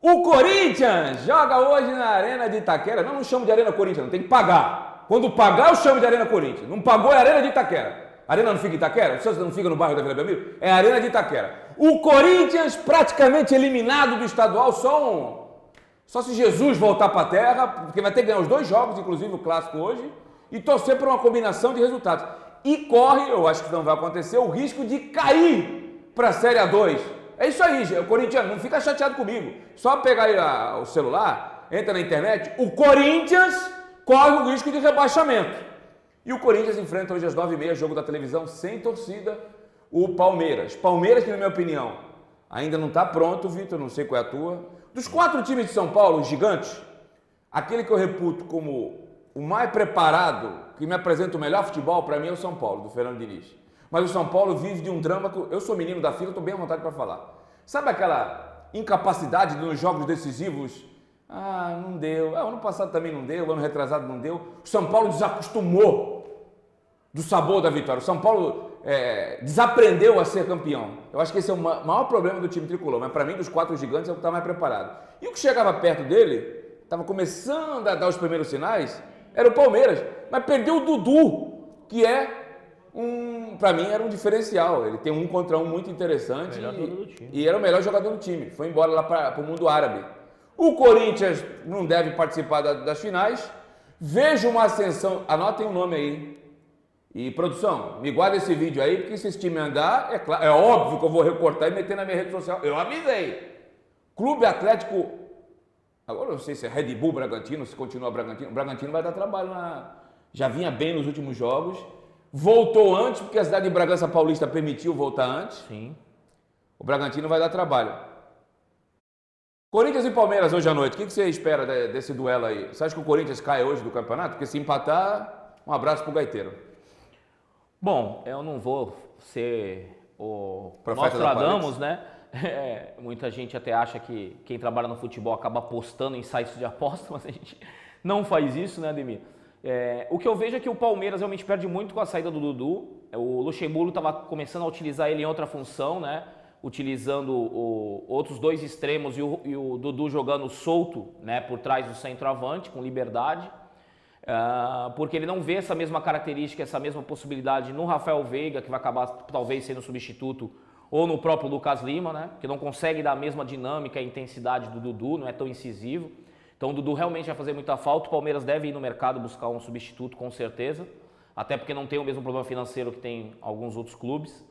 O Corinthians joga hoje na Arena de Itaquera. Não, não chamo de Arena Corinthians, não tem que pagar. Quando pagar, eu chamo de Arena Corinthians. Não pagou, é Arena de Itaquera. Arena não fica em Itaquera? O Santos não fica no bairro da Vila Belmiro? É Arena de Itaquera. O Corinthians praticamente eliminado do estadual, só um. Só se Jesus voltar para a terra, porque vai ter que ganhar os dois jogos, inclusive o clássico hoje, e torcer por uma combinação de resultados. E corre, eu acho que não vai acontecer, o risco de cair para a Série A2. É isso aí, o Corinthians, não fica chateado comigo. Só pegar aí a, o celular, entra na internet, o Corinthians corre o risco de rebaixamento. E o Corinthians enfrenta hoje às 9h30, jogo da televisão, sem torcida, o Palmeiras. Palmeiras, que na minha opinião, ainda não está pronto, Vitor, não sei qual é a tua. Dos quatro times de São Paulo, os gigantes, aquele que eu reputo como o mais preparado, que me apresenta o melhor futebol, para mim é o São Paulo, do Fernando Diniz. Mas o São Paulo vive de um drama que eu sou menino da fila, estou bem à vontade para falar. Sabe aquela incapacidade nos jogos decisivos ah, não deu. Ah, ano passado também não deu, ano retrasado não deu. O São Paulo desacostumou do sabor da vitória. O São Paulo é, desaprendeu a ser campeão. Eu acho que esse é o maior problema do time tricolor, mas para mim, dos quatro gigantes, é o que está mais preparado. E o que chegava perto dele, estava começando a dar os primeiros sinais, era o Palmeiras. Mas perdeu o Dudu, que é um, para mim era um diferencial. Ele tem um contra um muito interessante e, e, era o melhor jogador do time. Foi embora lá para o mundo árabe. O Corinthians não deve participar das finais. Vejo uma ascensão. Anotem o um nome aí. E produção, me guarda esse vídeo aí, porque se esse time andar, é, claro, é óbvio que eu vou recortar e meter na minha rede social. Eu avisei. Clube Atlético. Agora eu não sei se é Red Bull Bragantino, se continua Bragantino. O Bragantino vai dar trabalho na. Já vinha bem nos últimos jogos. Voltou antes, porque a cidade de Bragança Paulista permitiu voltar antes. Sim. O Bragantino vai dar trabalho. Corinthians e Palmeiras hoje à noite, o que você espera desse duelo aí? Você acha que o Corinthians cai hoje do campeonato? Porque se empatar, um abraço pro Gaiteiro. Bom, eu não vou ser o Profeta Nostradamus, né? É, muita gente até acha que quem trabalha no futebol acaba apostando em sites de aposta, mas a gente não faz isso, né, Ademir? É, o que eu vejo é que o Palmeiras realmente perde muito com a saída do Dudu. O Luxemburgo estava começando a utilizar ele em outra função, né? Utilizando o, outros dois extremos e o, e o, Dudu jogando solto né, por trás do centroavante, com liberdade. Uh, porque ele não vê essa mesma característica, essa mesma possibilidade no Rafael Veiga, que vai acabar talvez sendo substituto, ou no próprio Lucas Lima, né? Que não consegue dar a mesma dinâmica e intensidade do Dudu, não é tão incisivo. Então o Dudu realmente vai fazer muita falta. O Palmeiras deve ir no mercado buscar um substituto, com certeza. Até porque não tem o mesmo problema financeiro que tem alguns outros clubes.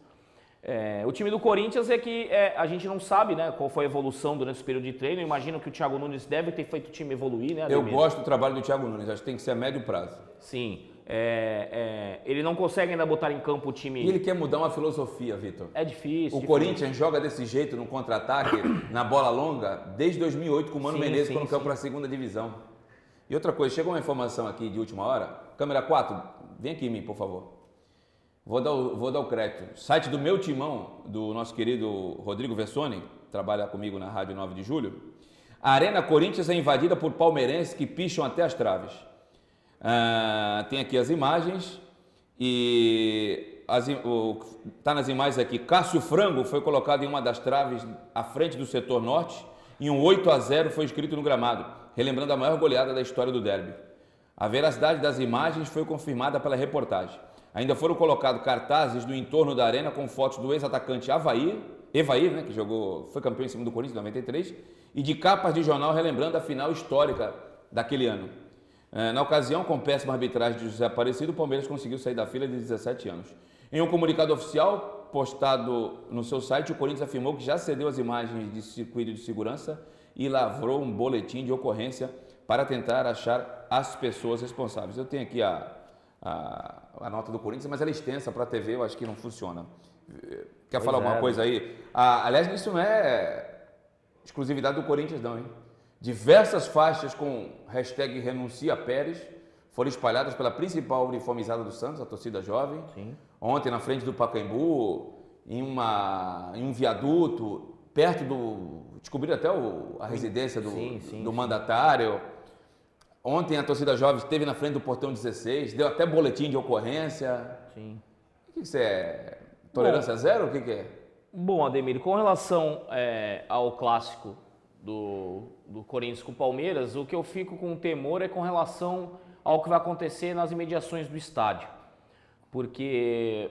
É, o time do Corinthians é que é, a gente não sabe né, qual foi a evolução durante esse período de treino. Eu imagino que o Thiago Nunes deve ter feito o time evoluir, né? Eu gosto do trabalho do Thiago Nunes, acho que tem que ser a médio prazo. Sim. É, é, ele não consegue ainda botar em campo o time. E ele quer mudar uma filosofia, Vitor. É difícil. O difícil. Corinthians joga desse jeito no contra-ataque, na bola longa, desde 2008 com o Mano sim, Menezes sim, quando caiu para a segunda divisão. E outra coisa, chegou uma informação aqui de última hora. Câmera 4, vem aqui em mim, por favor. Vou dar, vou dar o crédito. Site do meu timão, do nosso querido Rodrigo Vessoni, trabalha comigo na Rádio 9 de Julho. A Arena Corinthians é invadida por palmeirenses que picham até as traves. Ah, tem aqui as imagens e está nas imagens aqui. Cássio Frango foi colocado em uma das traves à frente do setor norte e um 8 a 0 foi escrito no gramado, relembrando a maior goleada da história do derby. A veracidade das imagens foi confirmada pela reportagem. Ainda foram colocados cartazes no entorno da arena com fotos do ex-atacante Havaí, Evair, né, que jogou, foi campeão em cima do Corinthians em 93, e de capas de jornal relembrando a final histórica daquele ano. É, na ocasião, com péssima arbitragem de José Aparecido, o Palmeiras conseguiu sair da fila de 17 anos. Em um comunicado oficial postado no seu site, o Corinthians afirmou que já cedeu as imagens de circuito de segurança e lavrou um boletim de ocorrência para tentar achar as pessoas responsáveis. Eu tenho aqui a, a, a nota do Corinthians, mas ela é extensa para a TV, eu acho que não funciona. Quer pois falar é, alguma coisa aí? Ah, aliás, isso não é exclusividade do Corinthians, não, hein? Diversas faixas com hashtag Renuncia Pérez foram espalhadas pela principal uniformizada do Santos, a torcida jovem. Sim. Ontem, na frente do Pacaembu, em, uma, em um viaduto, perto do. Descobriram até o, a residência do, sim, sim, do mandatário. Ontem a torcida jovem esteve na frente do portão 16, deu até boletim de ocorrência. Sim. O que, você é? Tolerância Bom, zero? O que, que, é? Bom, Ademir, com relação é, ao clássico do, do Corinthians com o Palmeiras, o que eu fico com temor é com relação ao que vai acontecer nas imediações do estádio. Porque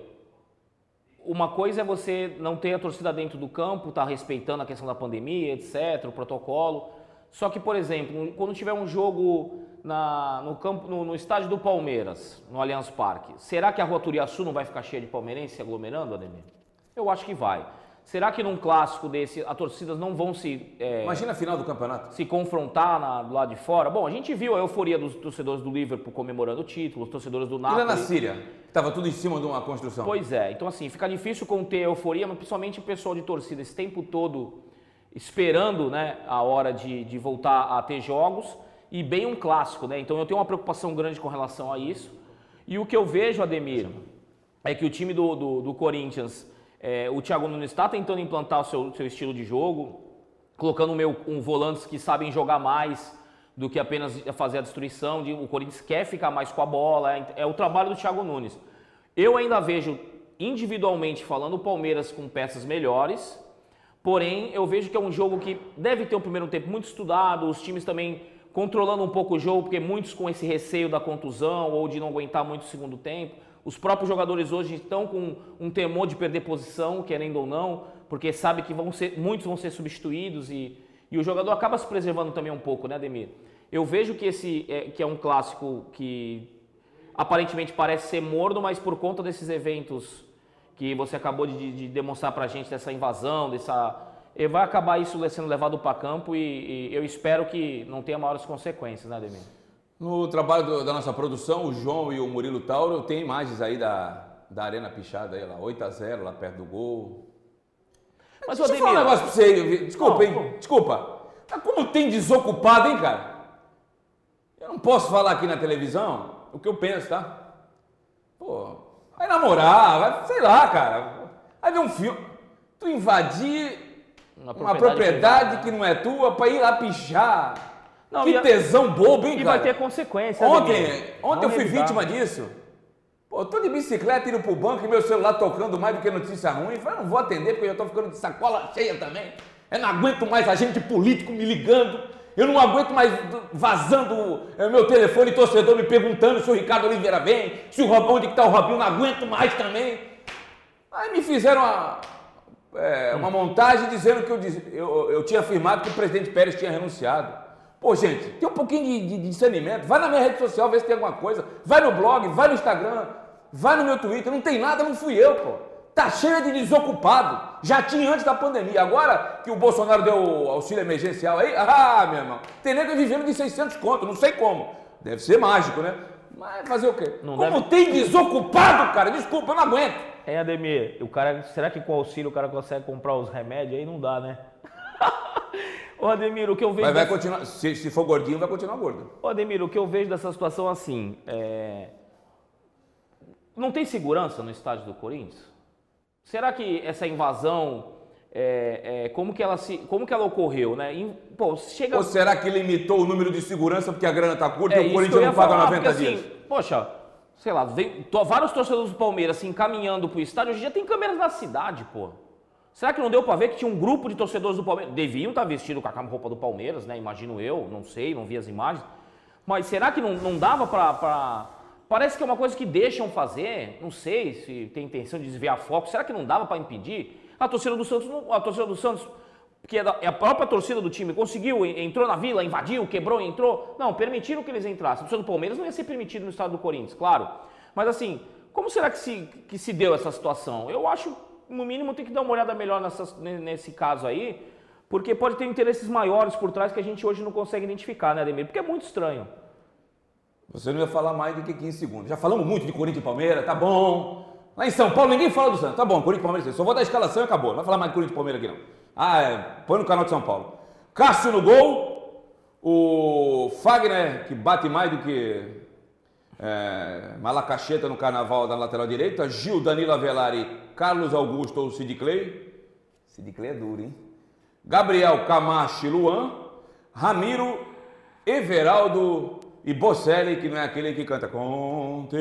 uma coisa é você não ter a torcida dentro do campo, estar tá respeitando a questão da pandemia, etc., o protocolo. Só que, por exemplo, quando tiver um jogo na, no, campo, no, no, estádio do Palmeiras, no Allianz Parque, será que a Rua Turiaçu não vai ficar cheia de palmeirense aglomerando, Ademir? Eu acho que vai. Será que num clássico desse as torcidas não vão se. É, Imagina a final do campeonato. Se confrontar na, do lado de fora? Bom, a gente viu a euforia dos torcedores do Liverpool comemorando o título, os torcedores do Napoli. E lá na Síria? Estava tudo em cima de uma construção. Pois é. Então, assim, fica difícil conter a euforia, mas principalmente o pessoal de torcida esse tempo todo esperando né, a hora de, de voltar a ter jogos e bem um clássico, né? Então eu tenho uma preocupação grande com relação a isso. E o que eu vejo, Ademir, é que o time do, do, do Corinthians, é, o Thiago Nunes está tentando implantar o seu, seu estilo de jogo, colocando meu, um volantes que sabem jogar mais do que apenas fazer a destruição. De, o Corinthians quer ficar mais com a bola, é, é o trabalho do Thiago Nunes. Eu ainda vejo, individualmente falando, o Palmeiras com peças melhores, Porém, eu vejo que é um jogo que deve ter um primeiro tempo muito estudado, os times também controlando um pouco o jogo, porque muitos com esse receio da contusão ou de não aguentar muito o segundo tempo. Os próprios jogadores hoje estão com um temor de perder posição, querendo ou não, porque sabe que vão ser, muitos vão ser substituídos e, e o jogador acaba se preservando também um pouco, né, Ademir? Eu vejo que esse é, que é um clássico que aparentemente parece ser morno, mas por conta desses eventos que você acabou de, de demonstrar para a gente dessa invasão, dessa e vai acabar isso sendo levado para campo e, e, eu espero que não tenha maiores consequências, né, Ademir? No trabalho do, da nossa produção, o João e o Murilo Tauro tem imagens aí da, da Arena Pichada aí, lá, 8 a 0 lá perto do gol. Mas, Deixa Ademir, eu falar um negócio pra você, desculpa, não, hein? Desculpa. Mas como tem desocupado, hein, cara? Eu não posso falar aqui na televisão o que eu penso, tá? Pô, Vai namorar, vai, sei lá, cara. Vai ver um filme. Tu invadir uma propriedade, uma propriedade que não é tua para ir lá pichar. Não, que tesão bobo, hein, e cara? E vai ter consequência. Ontem, ontem eu fui vítima disso. Pô, eu tô de bicicleta indo pro banco e meu celular tocando mais do que notícia ruim. Eu falei, não vou atender porque eu já tô ficando de sacola cheia também. Eu não aguento mais a gente político me ligando. Eu não aguento mais vazando é, meu telefone torcedor me perguntando se o Ricardo Oliveira vem, se o Robão, onde está o Robinho, não aguento mais também. Aí me fizeram uma, é, uma montagem dizendo que eu, eu, eu, tinha afirmado que o presidente Pérez tinha renunciado. Pô, gente, tem um pouquinho de, de, de discernimento. Vai na minha rede social ver se tem alguma coisa. Vai no blog, vai no Instagram, vai no meu Twitter. Não tem nada, não fui eu, pô. Tá cheio de desocupado. Já tinha antes da pandemia. Agora que o Bolsonaro deu auxílio emergencial aí, ah, meu irmão, tem nego vivendo de 600 conto, não sei como. Deve ser mágico, né? Mas fazer o quê? Não como deve... tem desocupado, cara? Desculpa, eu não aguento. É, Ademir, o cara, será que com auxílio o cara consegue comprar os remédios? Aí não dá, né? Ô Ademir, o que eu vejo. Mas vai dessa... continuar, se, se, for gordinho, vai continuar gordo. Ô Ademir, o que eu vejo dessa situação assim, é... não tem segurança no estádio do Corinthians? Será que essa invasão, é, é, como, que ela se, como que ela ocorreu, né? pô, chega... Ou será que limitou o número de segurança porque a grana está curta é, e o Corinthians não paga falar, 90 porque, dias? Assim, poxa, sei lá, vem, tô, vários torcedores do Palmeiras se assim, encaminhando para o estádio, hoje já tem câmeras na cidade, pô. Será que não deu para ver que tinha um grupo de torcedores do Palmeiras? Deviam estar tá vestidos com a roupa do Palmeiras, né? Imagino eu, não sei, não vi as imagens. Mas será que não, não dava para Parece que é uma coisa que deixam fazer, não sei se tem intenção de desviar foco. Será que não dava para impedir? A torcida do Santos, a torcida do Santos, que é, é a própria torcida do time, conseguiu, entrou na vila, invadiu, quebrou, entrou. Não, permitiram que eles entrassem. A torcida do Palmeiras não ia ser permitido no estado do Corinthians, claro. Mas assim, como será que se, que se deu essa situação? Eu acho, no mínimo, tem que dar uma olhada melhor nessa, nesse caso aí, porque pode ter interesses maiores por trás que a gente hoje não consegue identificar, né, Ademir? Porque é muito estranho. Você não ia falar mais do que 15 segundos. Já falamos muito de Corinthians e Palmeiras, tá bom. Lá em São Paulo ninguém fala do Santos. Tá bom, Corinthians e Palmeiras. Só vou dar a escalação e acabou. Não vai falar mais de Corinthians e Palmeiras aqui não. Ah, é. põe no canal de São Paulo. Cássio no gol. O Fagner, que bate mais do que é, Malacacheta no carnaval da lateral direita. Gil, Danilo Avelari, Carlos Augusto ou Sid Clay. Sid Clay é duro, hein? Gabriel Camacho Luan. Ramiro, Everaldo e Bocelli, que não é aquele que canta Conte.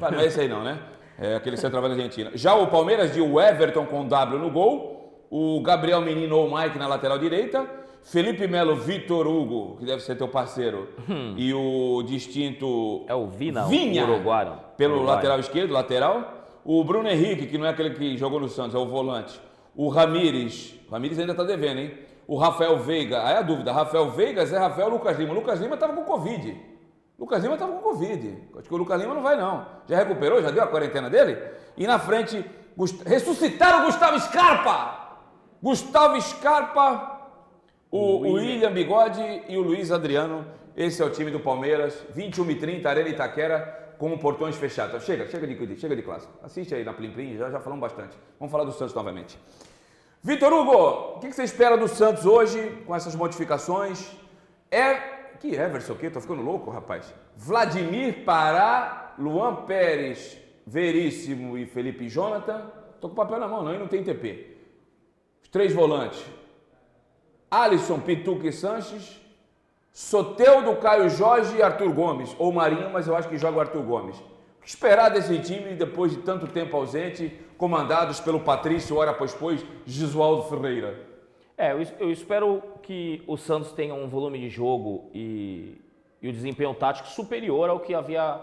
Não é esse aí não, né? É aquele centroavante argentino. Já o Palmeiras de Everton com W no gol. O Gabriel Menino ou Mike na lateral direita. Felipe Melo, Vitor Hugo, que deve ser teu parceiro. Hum. E o distinto. É o Vina, Vinha, o uruguaio. Pelo Uruguai. lateral esquerdo, lateral. O Bruno Henrique, que não é aquele que jogou no Santos, é o volante. O Ramires. O Ramires ainda está devendo, hein? O Rafael Veiga. Aí a dúvida, Rafael Veiga é Rafael Lucas Lima. Lucas Lima estava com Covid. Lucas Lima estava com Covid. Acho que o Lucas Lima não vai, não. Já recuperou? Já deu a quarentena dele? E na frente, Gust... ressuscitaram o Gustavo Scarpa! Gustavo Scarpa, o, o William Bigode e o Luiz Adriano. Esse é o time do Palmeiras. 21 e 30, Arena Itaquera, com portões fechados. Chega, chega de, chega de classe. Assiste aí na Plim Plim, já, já falamos bastante. Vamos falar do Santos novamente. Vitor Hugo, o que você espera do Santos hoje com essas modificações? É. Que Everson o quê? Tô ficando louco, rapaz. Vladimir Pará, Luan Pérez, Veríssimo e Felipe Jonathan. Tô com papel na mão, não, e não tem TP. Os três volantes. Alisson, Pituca e Sanches. Soteudo, Caio Jorge e Arthur Gomes. Ou Marinho, mas eu acho que joga o Arthur Gomes. O que esperar desse time depois de tanto tempo ausente? Comandados pelo Patrício, hora após depois, Gisualdo Ferreira? É, eu, espero que o Santos tenha um volume de jogo e, e o desempenho tático superior ao que havia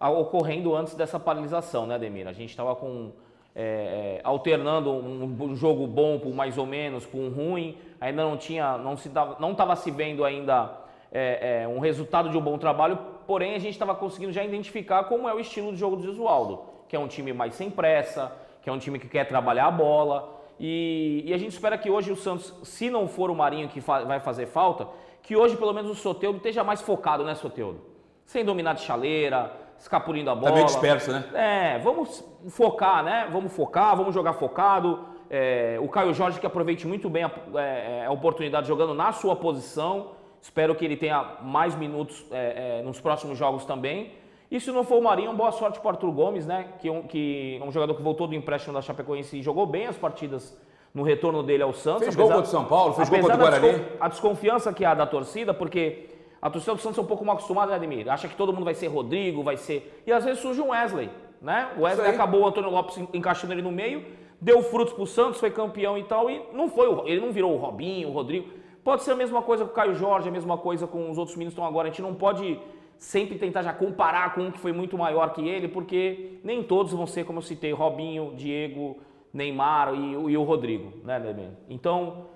ocorrendo antes dessa paralisação, né, Ademir? A gente estava com é, é, alternando um jogo bom por mais ou menos, com um ruim, ainda não tinha, não se não estava se vendo ainda é, é, um resultado de um bom trabalho, porém a gente estava conseguindo já identificar como é o estilo de jogo do Gisualdo, que é um time mais sem pressa, que é um time que quer trabalhar a bola. E, e a gente espera que hoje o Santos, se não for o Marinho que fa vai fazer falta, que hoje pelo menos o Soteudo esteja mais focado, né, Soteudo? Sem dominar de chaleira, escapulindo a bola. Tá meio disperso, né? É, vamos focar, né? Vamos focar, vamos jogar focado. É, o Caio Jorge que aproveite muito bem a, é, a, oportunidade jogando na sua posição. Espero que ele tenha mais minutos é, é nos próximos jogos também. E se não for o Marinho, boa sorte para o Arthur Gomes, né? Que, é um, que é um jogador que voltou do empréstimo da Chapecoense e jogou bem as partidas no retorno dele ao Santos. Fez apesar, gol contra o São Paulo, fez gol contra o Guarani. A desconfiança que há da torcida, porque a torcida do Santos é um pouco mal acostumada, né, Ademir? Acha que todo mundo vai ser Rodrigo, vai ser... E às vezes surge um Wesley, né? O Wesley acabou o Antônio Lopes encaixando ele no meio, deu frutos para o Santos, foi campeão e tal, e não foi, ele não virou o Robinho, o Rodrigo, Pode ser a mesma coisa com o Caio Jorge, a mesma coisa com os outros meninos que estão agora. A gente não pode sempre tentar já comparar com um que foi muito maior que ele, porque nem todos vão ser, como eu citei, Robinho, Diego, Neymar e, e o Rodrigo, né, Demir? Então,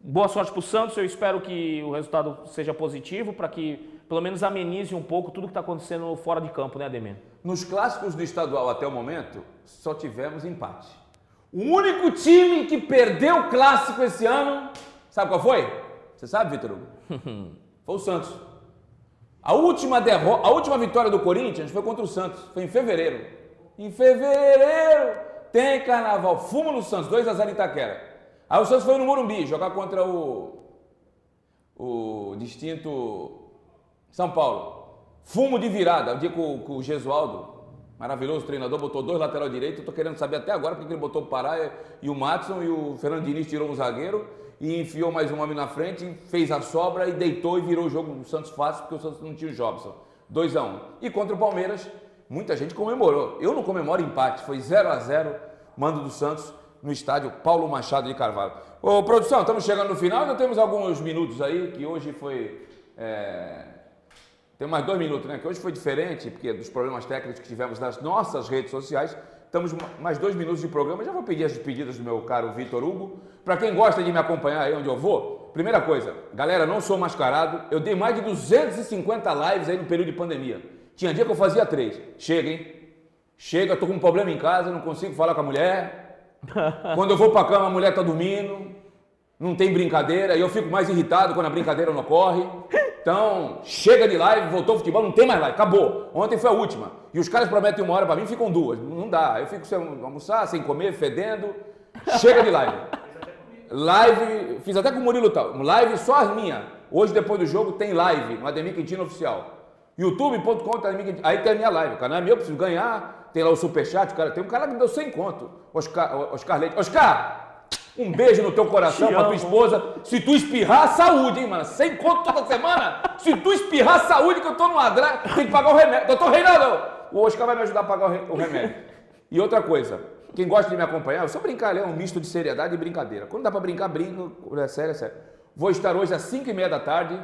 boa sorte para o Santos. Eu espero que o resultado seja positivo para que pelo menos amenize um pouco tudo que está acontecendo fora de campo, né, Ademir? Nos clássicos do estadual até o momento, só tivemos empate. O único time que perdeu o clássico esse ano, sabe qual foi? Você sabe, Vitor Hugo? foi o Santos. A última, a última vitória do Corinthians foi contra o Santos, foi em fevereiro. Em fevereiro tem carnaval, fumo no Santos, 2x0 em Itaquera. Aí o Santos foi no Morumbi jogar contra o, o distinto São Paulo. Fumo de virada, o dia com, o Gesualdo, maravilhoso treinador, botou dois lateral direito. Estou querendo saber até agora porque ele botou o Pará e o Matson e o Fernando Diniz tirou um zagueiro e enfiou mais um homem na frente, fez a sobra e deitou e virou o jogo do Santos fácil porque o Santos não tinha o Jobson. 2 a 1 um. E contra o Palmeiras, muita gente comemorou. Eu não comemoro empate, foi 0 a 0 mando do Santos no estádio Paulo Machado de Carvalho. Ô, produção, estamos chegando no final, ainda temos alguns minutos aí, que hoje foi. É... Tem mais dois minutos, né? Que hoje foi diferente, porque dos problemas técnicos que tivemos nas nossas redes sociais. Estamos mais dois minutos de programa. Já vou pedir as despedidas do meu caro Vitor Hugo. Para quem gosta de me acompanhar aí onde eu vou, primeira coisa, galera, não sou mascarado. Eu dei mais de 250 lives aí no período de pandemia. Tinha dia que eu fazia três. Chega, hein? Chega, tô com um problema em casa, não consigo falar com a mulher. Quando eu vou para cama, a mulher tá dormindo, não tem brincadeira, e eu fico mais irritado quando a brincadeira não ocorre. Então, chega de live, voltou o futebol, não tem mais live, acabou. Ontem foi a última. E os caras prometem uma hora para mim, ficam duas. Não dá. Eu fico sem almoçar, sem comer, fedendo. Chega de live. Live, fiz até com o Murilo tal. Live só as minhas. Hoje, depois do jogo, tem live no Ademir Quintino Oficial. youtube.com, aí tem a minha live. O canal é meu, preciso ganhar tem lá o superchat, cara, tem um cara que me deu 100 conto. Oscar, Oscar Leite. Oscar, um beijo no teu coração pra tua esposa. Se tu espirrar, saúde, hein, mano? 100 conto toda semana. Se tu espirrar, saúde, que eu tô no adra, tem que pagar o remédio. Doutor Reinaldo, o Oscar vai me ajudar a pagar o remédio. E outra coisa, quem gosta de me acompanhar, eu só brincar, é um misto de seriedade e brincadeira. Quando dá pra brincar, brinco, é sério, é sério. Vou estar hoje às 5 e meia da tarde,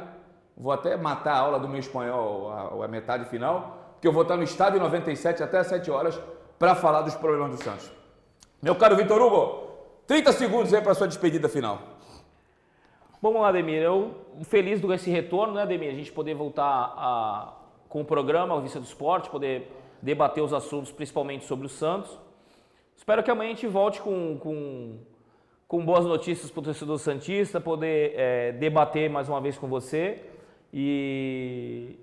vou até matar a aula do meu espanhol, a, a metade final, que eu vou estar no estádio 97 até às 7 horas para falar dos problemas do Santos. Meu caro Vitor Hugo, 30 segundos aí para sua despedida final. Vamos lá, Ademir. Eu feliz com esse retorno, né, Ademir? A gente poder voltar a, com o programa, a Vista do Esporte, poder debater os assuntos, principalmente sobre o Santos. Espero que amanhã a gente volte com, com, com boas notícias para o torcedor Santista, poder é, debater mais uma vez com você. E,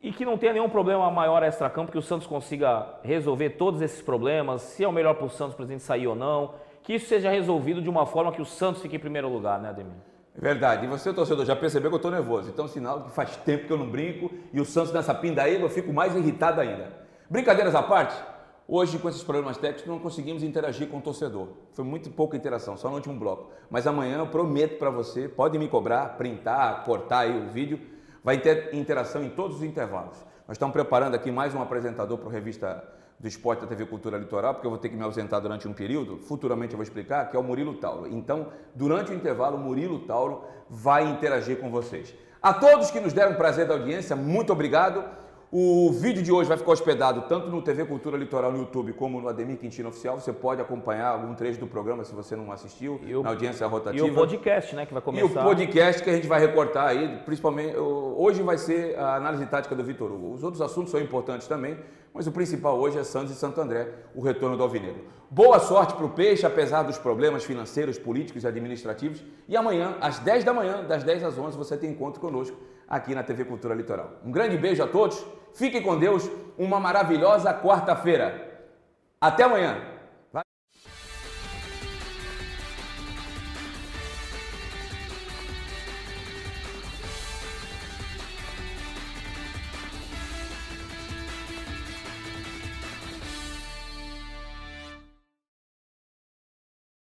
e que não tenha nenhum problema maior extra-campo, que o Santos consiga resolver todos esses problemas, se é o melhor para o Santos gente sair ou não, que isso seja resolvido de uma forma que o Santos fique em primeiro lugar, né, Ademir? É verdade. E você, torcedor, já percebeu que eu estou nervoso. Então, sinal que faz tempo que eu não brinco e o Santos nessa pindaíba eu fico mais irritado ainda. Brincadeiras à parte, hoje com esses problemas técnicos não conseguimos interagir com o torcedor. Foi muito pouca interação, só no último bloco. Mas amanhã eu prometo para você, pode me cobrar, printar, cortar aí o vídeo vai ter interação em todos os intervalos. Nós estamos preparando aqui mais um apresentador para a revista do Esporte da TV Cultura Litoral, porque eu vou ter que me ausentar durante um período, futuramente eu vou explicar, que é o Murilo Tauro. Então, durante o intervalo, o Murilo Tauro vai interagir com vocês. A todos que nos deram prazer da audiência, muito obrigado. O vídeo de hoje vai ficar hospedado tanto no TV Cultura Litoral no YouTube como no Ademir Quintino Oficial. Você pode acompanhar algum trecho do programa se você não assistiu, na audiência rotativa. E o podcast, né, que vai começar. E o podcast que a gente vai recortar aí, principalmente, hoje vai ser a análise tática do Vitor Hugo. Os outros assuntos são importantes também, mas o principal hoje é Santos e Santo André, o retorno do Alvinegro. Boa sorte para o Peixe, apesar dos problemas financeiros, políticos e administrativos. E amanhã, às 10 da manhã, das 10 às 11, você tem encontro conosco aqui na TV Cultura Litoral. Um grande beijo a todos Fiquem com Deus, uma maravilhosa quarta-feira. Até amanhã.